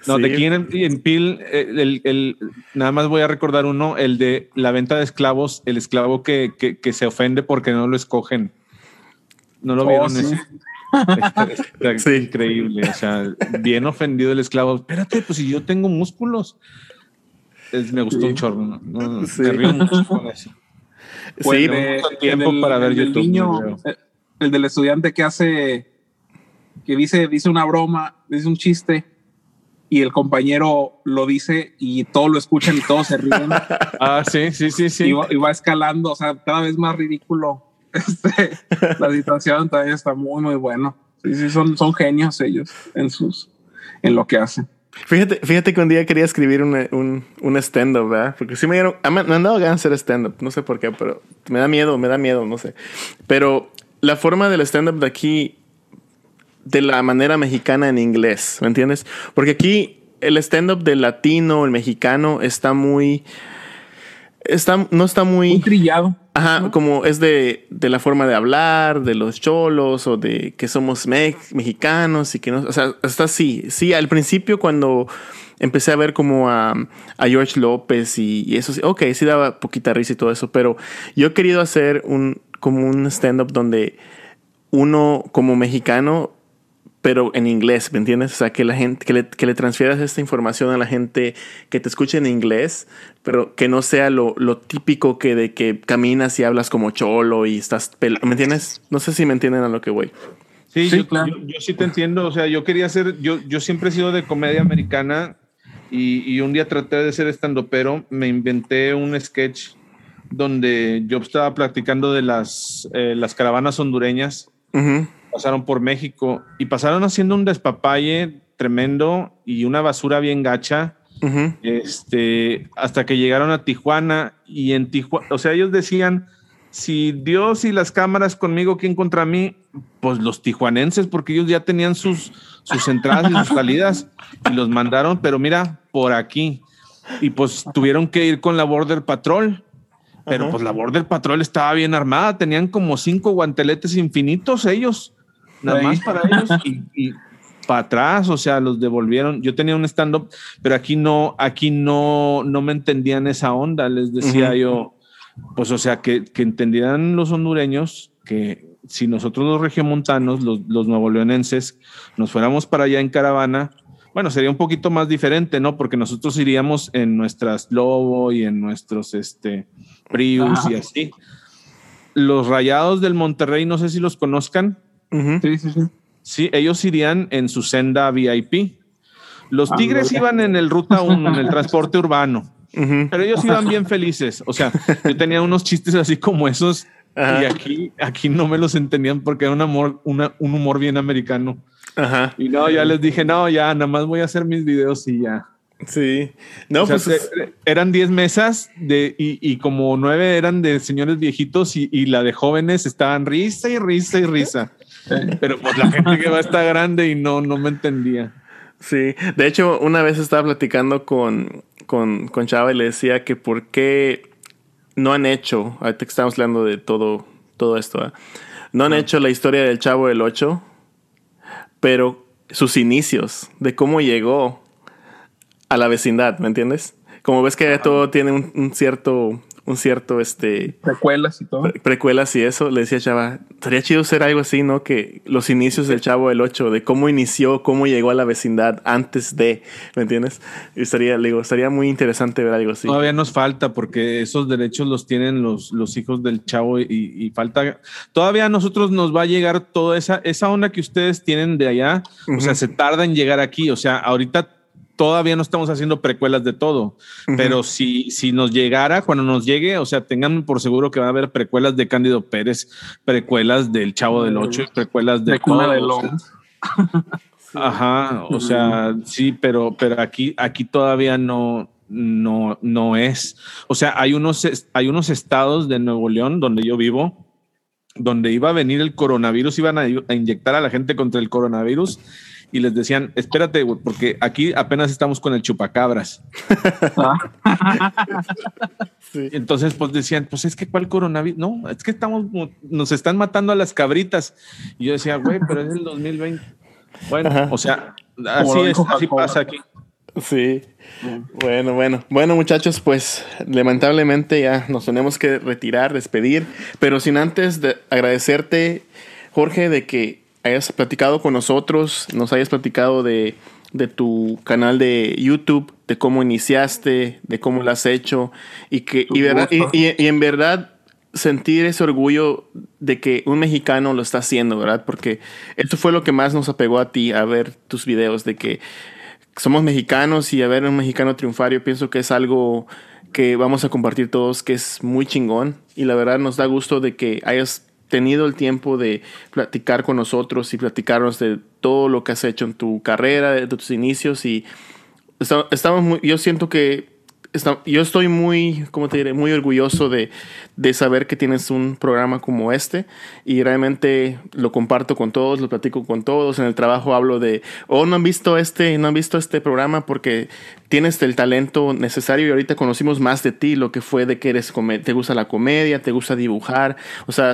no, Sí. de aquí en, en Pil, el, el- nada más voy a recordar uno, el de la venta de esclavos, el esclavo que, que, que se ofende porque no lo escogen. ¿No lo Oh, vieron? sí. ese? Está- Sí. Increíble, o sea, bien ofendido el esclavo. Espérate, pues si yo tengo músculos. Es- me gustó Sí. un chorro. ¿no? Sí. Me río mucho con eso. Sí, Bueno, de- mucho tiempo el del- para ver el del YouTube, niño, eh, el del estudiante que hace, que dice, dice una broma, dice un chiste y el compañero lo dice y todos lo escuchan y todos se ríen Ah, sí, sí, sí, sí. y, va, y va escalando, o sea, cada vez más ridículo. Este, la situación también está muy, muy bueno. Sí, sí, son, son genios ellos en sus, en lo que hacen. Fíjate, fíjate que un día quería escribir un, un, un stand-up, ¿verdad? Porque sí me dieron, ah, me, me han dado ganas de hacer stand-up, no sé por qué, pero me da miedo, me da miedo, no sé. Pero la forma del stand-up de aquí, de la manera mexicana en inglés, ¿me entiendes? Porque aquí el stand-up del latino, el mexicano, está muy... Está, no está Muy trillado. Ajá, como es de, de la forma de hablar, de los cholos o de que somos me- mexicanos y que no, o sea, está así. Sí, al principio cuando empecé a ver como a, a George López y, y eso, sí, ok, sí daba poquita risa y todo eso, pero yo he querido hacer un, como un stand-up donde uno como mexicano pero en inglés, ¿me entiendes? O sea, que la gente, que le, que le transfieras esta información a la gente que te escuche en inglés, pero que no sea lo, lo típico que de que caminas y hablas como cholo y estás, pel- ¿me entiendes? No sé si me entienden a lo que voy. Sí, Sí, yo, claro. yo- yo sí te entiendo. O sea, yo quería hacer, yo, yo siempre he sido de comedia americana y, y un día traté de ser estando, pero me inventé un sketch donde yo estaba platicando de las, eh, las caravanas hondureñas, Ujú. Pasaron por México y pasaron haciendo un despapalle tremendo y una basura bien gacha. Este, hasta que llegaron a Tijuana y en Tijuana, o sea, ellos decían, si Dios y las cámaras conmigo, ¿quién contra mí? Pues los tijuanenses, porque ellos ya tenían sus, sus entradas y sus salidas y los mandaron, pero mira, por aquí. y pues tuvieron que ir con la Border Patrol. Pero pues la Border Patrol estaba bien armada, tenían como cinco guanteletes infinitos ellos, nada más para ellos y, para atrás, o sea, los devolvieron. Yo tenía un stand-up, pero aquí no, aquí no, no me entendían esa onda, les decía yo, pues o sea, que, que entendieran los hondureños que si nosotros los regiomontanos, los, los nuevo leonenses, nos fuéramos para allá en caravana, bueno, sería un poquito más diferente, ¿no? Porque nosotros iríamos en nuestras Lobo y en nuestros este, Prius y así. Los rayados del Monterrey, no sé si los conozcan. Sí, sí, sí. Sí, ellos irían en su senda VIP. Los ah, Tigres iban en el Ruta 1, en el transporte urbano. Pero ellos iban bien felices. O sea, yo tenía unos chistes así como esos y aquí, aquí no me los entendían porque era un, amor, un humor bien americano. Ajá. Y no, ya les dije, no, ya, nada más voy a hacer mis videos y ya. Sí. No, pues eran 10 mesas de, y, y, como nueve eran de señores viejitos y, y, la de jóvenes estaban risa y risa y risa. Pero pues la gente que va está grande y no, no me entendía. Sí. De hecho, una vez estaba platicando con, con, con Chava y le decía que por qué no han hecho, ahorita que estamos hablando de todo, todo esto, no han hecho la historia del Chavo del 8, pero sus inicios, de cómo llegó a la vecindad, ¿me entiendes? Como ves que todo tiene un cierto un cierto, este... Precuelas y todo. precuelas y eso, le decía Chava, estaría chido ser algo así, ¿no? Que los inicios del Chavo del 8, de cómo inició, cómo llegó a la vecindad antes de, ¿me entiendes? Y estaría, le digo, estaría muy interesante ver algo así. Todavía nos falta porque esos derechos los tienen los, los hijos del Chavo y, falta, todavía a nosotros nos va a llegar toda esa, esa onda que ustedes tienen de allá, o sea, se tarda en llegar aquí, o sea, ahorita todavía no estamos haciendo precuelas de todo, pero si, si nos llegara, cuando nos llegue, o sea, tengan por seguro que va a haber precuelas de Cándido Pérez, precuelas del Chavo del Ocho, precuelas de, de Ajá, o sea, sí, pero, pero aquí, aquí todavía no, no, no es. O sea, hay unos, hay unos estados de Nuevo León donde yo vivo, donde iba a venir el coronavirus, iban a, a inyectar a la gente contra el coronavirus y les decían, espérate, porque aquí apenas estamos con el chupacabras. Entonces, pues decían, pues es que cuál coronavirus, no, es que estamos, nos están matando a las cabritas. Y yo decía, güey, pero es el 2020. Bueno, o sea, así es, así pasa aquí. Sí. Bueno, bueno. Bueno, muchachos, pues lamentablemente ya nos tenemos que retirar, despedir, pero sin antes de agradecerte, Jorge, de que hayas platicado con nosotros, nos hayas platicado de, tu canal de YouTube, de cómo iniciaste, de cómo lo has hecho y que y, y, en verdad sentir ese orgullo de que un mexicano lo está haciendo, ¿verdad? Porque esto fue lo que más nos apegó a ti, a ver tus videos, de que somos mexicanos y a ver un mexicano triunfario, pienso que es algo que vamos a compartir todos, que es muy chingón y la verdad nos da gusto de que hayas tenido el tiempo de platicar con nosotros y platicarnos de todo lo que has hecho en tu carrera, de tus inicios y estamos muy, yo siento que yo estoy muy, ¿cómo te diré? Muy orgulloso de, saber que tienes un programa como este y realmente lo comparto con todos, lo platico con todos. En el trabajo hablo de, oh, no han visto este, no han visto este programa porque tienes el talento necesario y ahorita conocimos más de ti, lo que fue de que eres, te gusta la comedia, te gusta dibujar, o sea,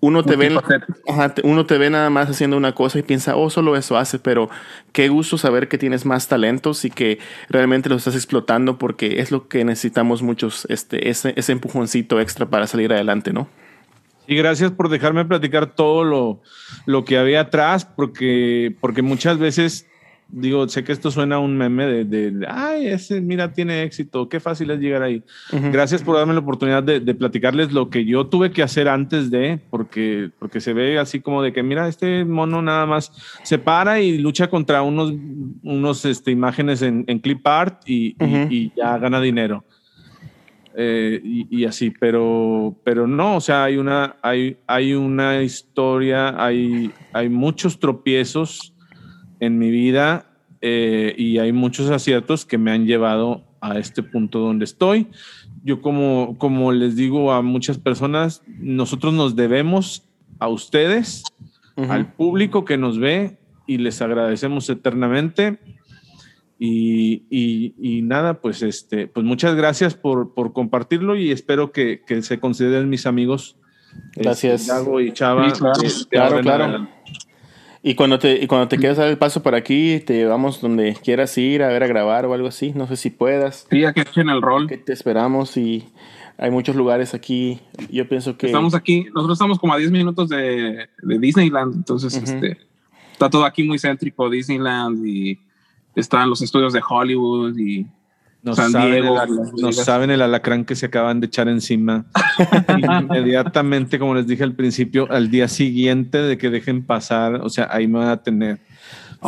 uno te, ve, uno te ve nada más haciendo una cosa y piensa, oh, solo eso hace, pero qué gusto saber que tienes más talentos y que realmente lo estás explotando porque es lo que necesitamos muchos, este, ese, ese empujoncito extra para salir adelante, ¿no? Y gracias por dejarme platicar todo lo, lo que había atrás, porque, porque muchas veces digo, sé que esto suena a un meme de, de, ay, ese, mira, tiene éxito, qué fácil es llegar ahí. Gracias por darme la oportunidad de, de, platicarles lo que yo tuve que hacer antes de, porque, porque se ve así como de que, mira, este mono nada más se para y lucha contra unos, unos este, imágenes en, en clip art y, y, ya gana dinero. Eh, y, y, así, pero, pero no, o sea, hay una, hay, hay una historia, hay, hay muchos tropiezos en mi vida eh, y hay muchos aciertos que me han llevado a este punto donde estoy. Yo como, como les digo a muchas personas, nosotros nos debemos a ustedes, al público que nos ve y les agradecemos eternamente. Y, y, y, nada, pues este, pues muchas gracias por, por compartirlo y espero que, que, se consideren mis amigos. Gracias. Este, y Chava. Sí, claro, claro. claro. Y cuando te, y cuando te quieras dar el paso por aquí, te llevamos donde quieras ir a ver a grabar o algo así. No sé si puedas. Sí, aquí en el rol. Que te esperamos y hay muchos lugares aquí. Yo pienso que. Estamos aquí, nosotros estamos como a 10 minutos de, de Disneyland. Entonces, uh -huh. este, está todo aquí muy céntrico, Disneyland y están los estudios de Hollywood y no saben, el, no saben el alacrán que se acaban de echar encima. Inmediatamente, como les dije al principio, al día siguiente de que dejen pasar, o sea, ahí me van a tener.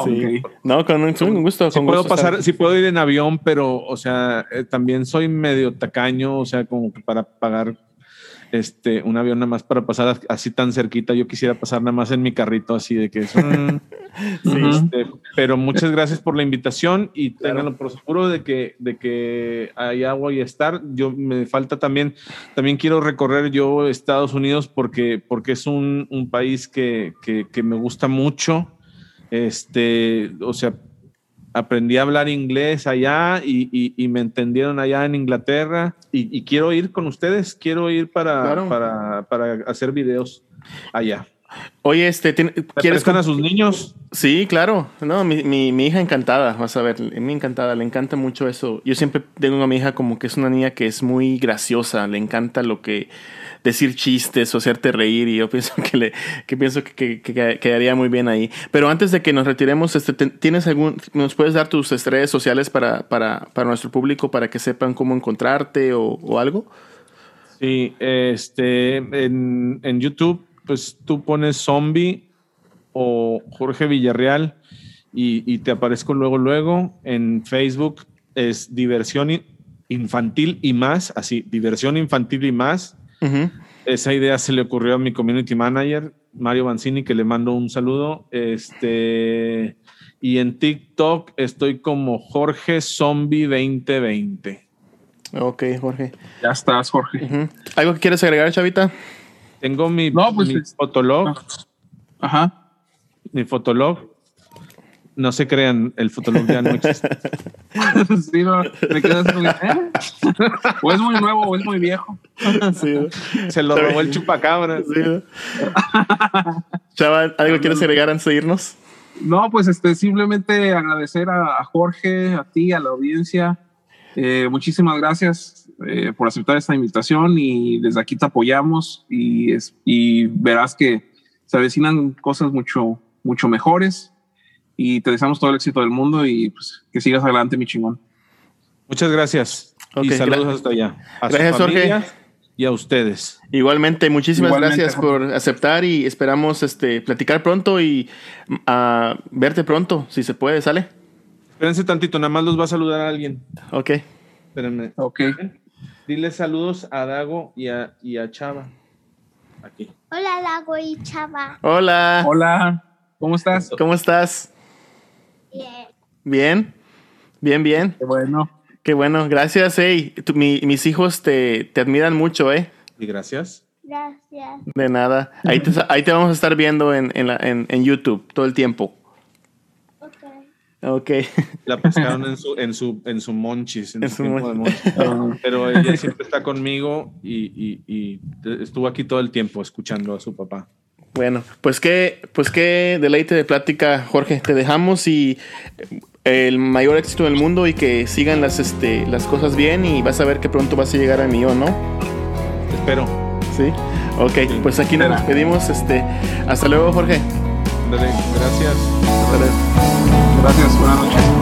Sí. Okay. No, con un, con gusto. Sí puedo gusto pasar, sí puedo ir en avión, pero, o sea, eh, también soy medio tacaño, o sea, como que para pagar este, un avión nada más para pasar así tan cerquita. Yo quisiera pasar nada más en mi carrito así de que es. Mm, sí, este, pero muchas gracias por la invitación y claro. ténganlo por seguro de que, de que hay agua y estar. Yo me falta también, también quiero recorrer yo Estados Unidos porque, porque es un, un país que, que, que me gusta mucho. Este, o sea, aprendí a hablar inglés allá y, y, y, me entendieron allá en Inglaterra y, y quiero ir con ustedes, quiero ir para, claro. para, para, hacer videos allá. Oye, este, ¿quieres con a sus niños? Sí, claro. No, mi, mi, mi, hija encantada, vas a ver, mi encantada, le encanta mucho eso. Yo siempre tengo a mi hija como que es una niña que es muy graciosa, le encanta lo que decir chistes o hacerte reír y yo pienso que le que pienso que, que, que quedaría muy bien ahí. Pero antes de que nos retiremos, este, ¿tienes algún nos puedes dar tus redes sociales para, para, para nuestro público para que sepan cómo encontrarte o, o algo? Sí, este en, en YouTube pues tú pones zombie o Jorge Villarreal y, y, te aparezco luego, luego. En Facebook es diversión infantil y más, así, diversión infantil y más. Uh -huh. Esa idea se le ocurrió a mi community manager, Mario Banzini, que le mando un saludo. Este, y en TikTok estoy como Jorge Zombie 2020. Ok, Jorge. Ya estás, Jorge. Uh -huh. ¿Algo que quieres agregar, Chavita? Tengo mi, no, pues mi es... fotolog. Ajá. Mi fotolog. No se crean, el fotolog ya no existe. sí, no, me quedas muy, ¿eh? O es muy nuevo o es muy viejo. Sí, se lo robó el chupacabra. Sí. Chava, ¿algo quieres agregar antes de irnos? No, pues este, simplemente agradecer a, a Jorge, a ti, a la audiencia. Eh, muchísimas gracias eh, por aceptar esta invitación y desde aquí te apoyamos y, es, y verás que se avecinan cosas mucho, mucho mejores y te deseamos todo el éxito del mundo y pues, que sigas adelante, mi chingón. Muchas gracias okay, y saludos gracias. hasta allá. A gracias, Jorge. Y a ustedes. Igualmente, muchísimas Igualmente, gracias Jorge. por aceptar y esperamos este, platicar pronto y uh, verte pronto, si se puede, ¿sale? Espérense tantito, nada más los va a saludar a alguien. Ok. Espérenme. Ok. Dile saludos a Dago y a, y a Chava. Aquí. Hola, Dago y Chava. Hola. Hola. ¿Cómo estás? ¿Cómo estás? Bien. Bien. Bien, bien. Qué bueno. Qué bueno. Gracias, hey. Tu, mi, mis hijos te, te admiran mucho, ¿eh? Y gracias. Gracias. De nada. Ahí te, ahí te vamos a estar viendo en, en, la, en, en YouTube todo el tiempo. Ok. La pescaron en su, en su, en su monchis. En, en su, mon... monchis. Pero ella siempre está conmigo y, y, y, estuvo aquí todo el tiempo escuchando a su papá. Bueno, pues qué, pues qué deleite de plática, Jorge. Te dejamos y el mayor éxito del mundo y que sigan las, este, las cosas bien y vas a ver que pronto vas a llegar a mí o no. Espero. Sí. Ok, sí. pues aquí nos despedimos. Este, hasta luego, Jorge. Dale, gracias. Gracias, buenas noches.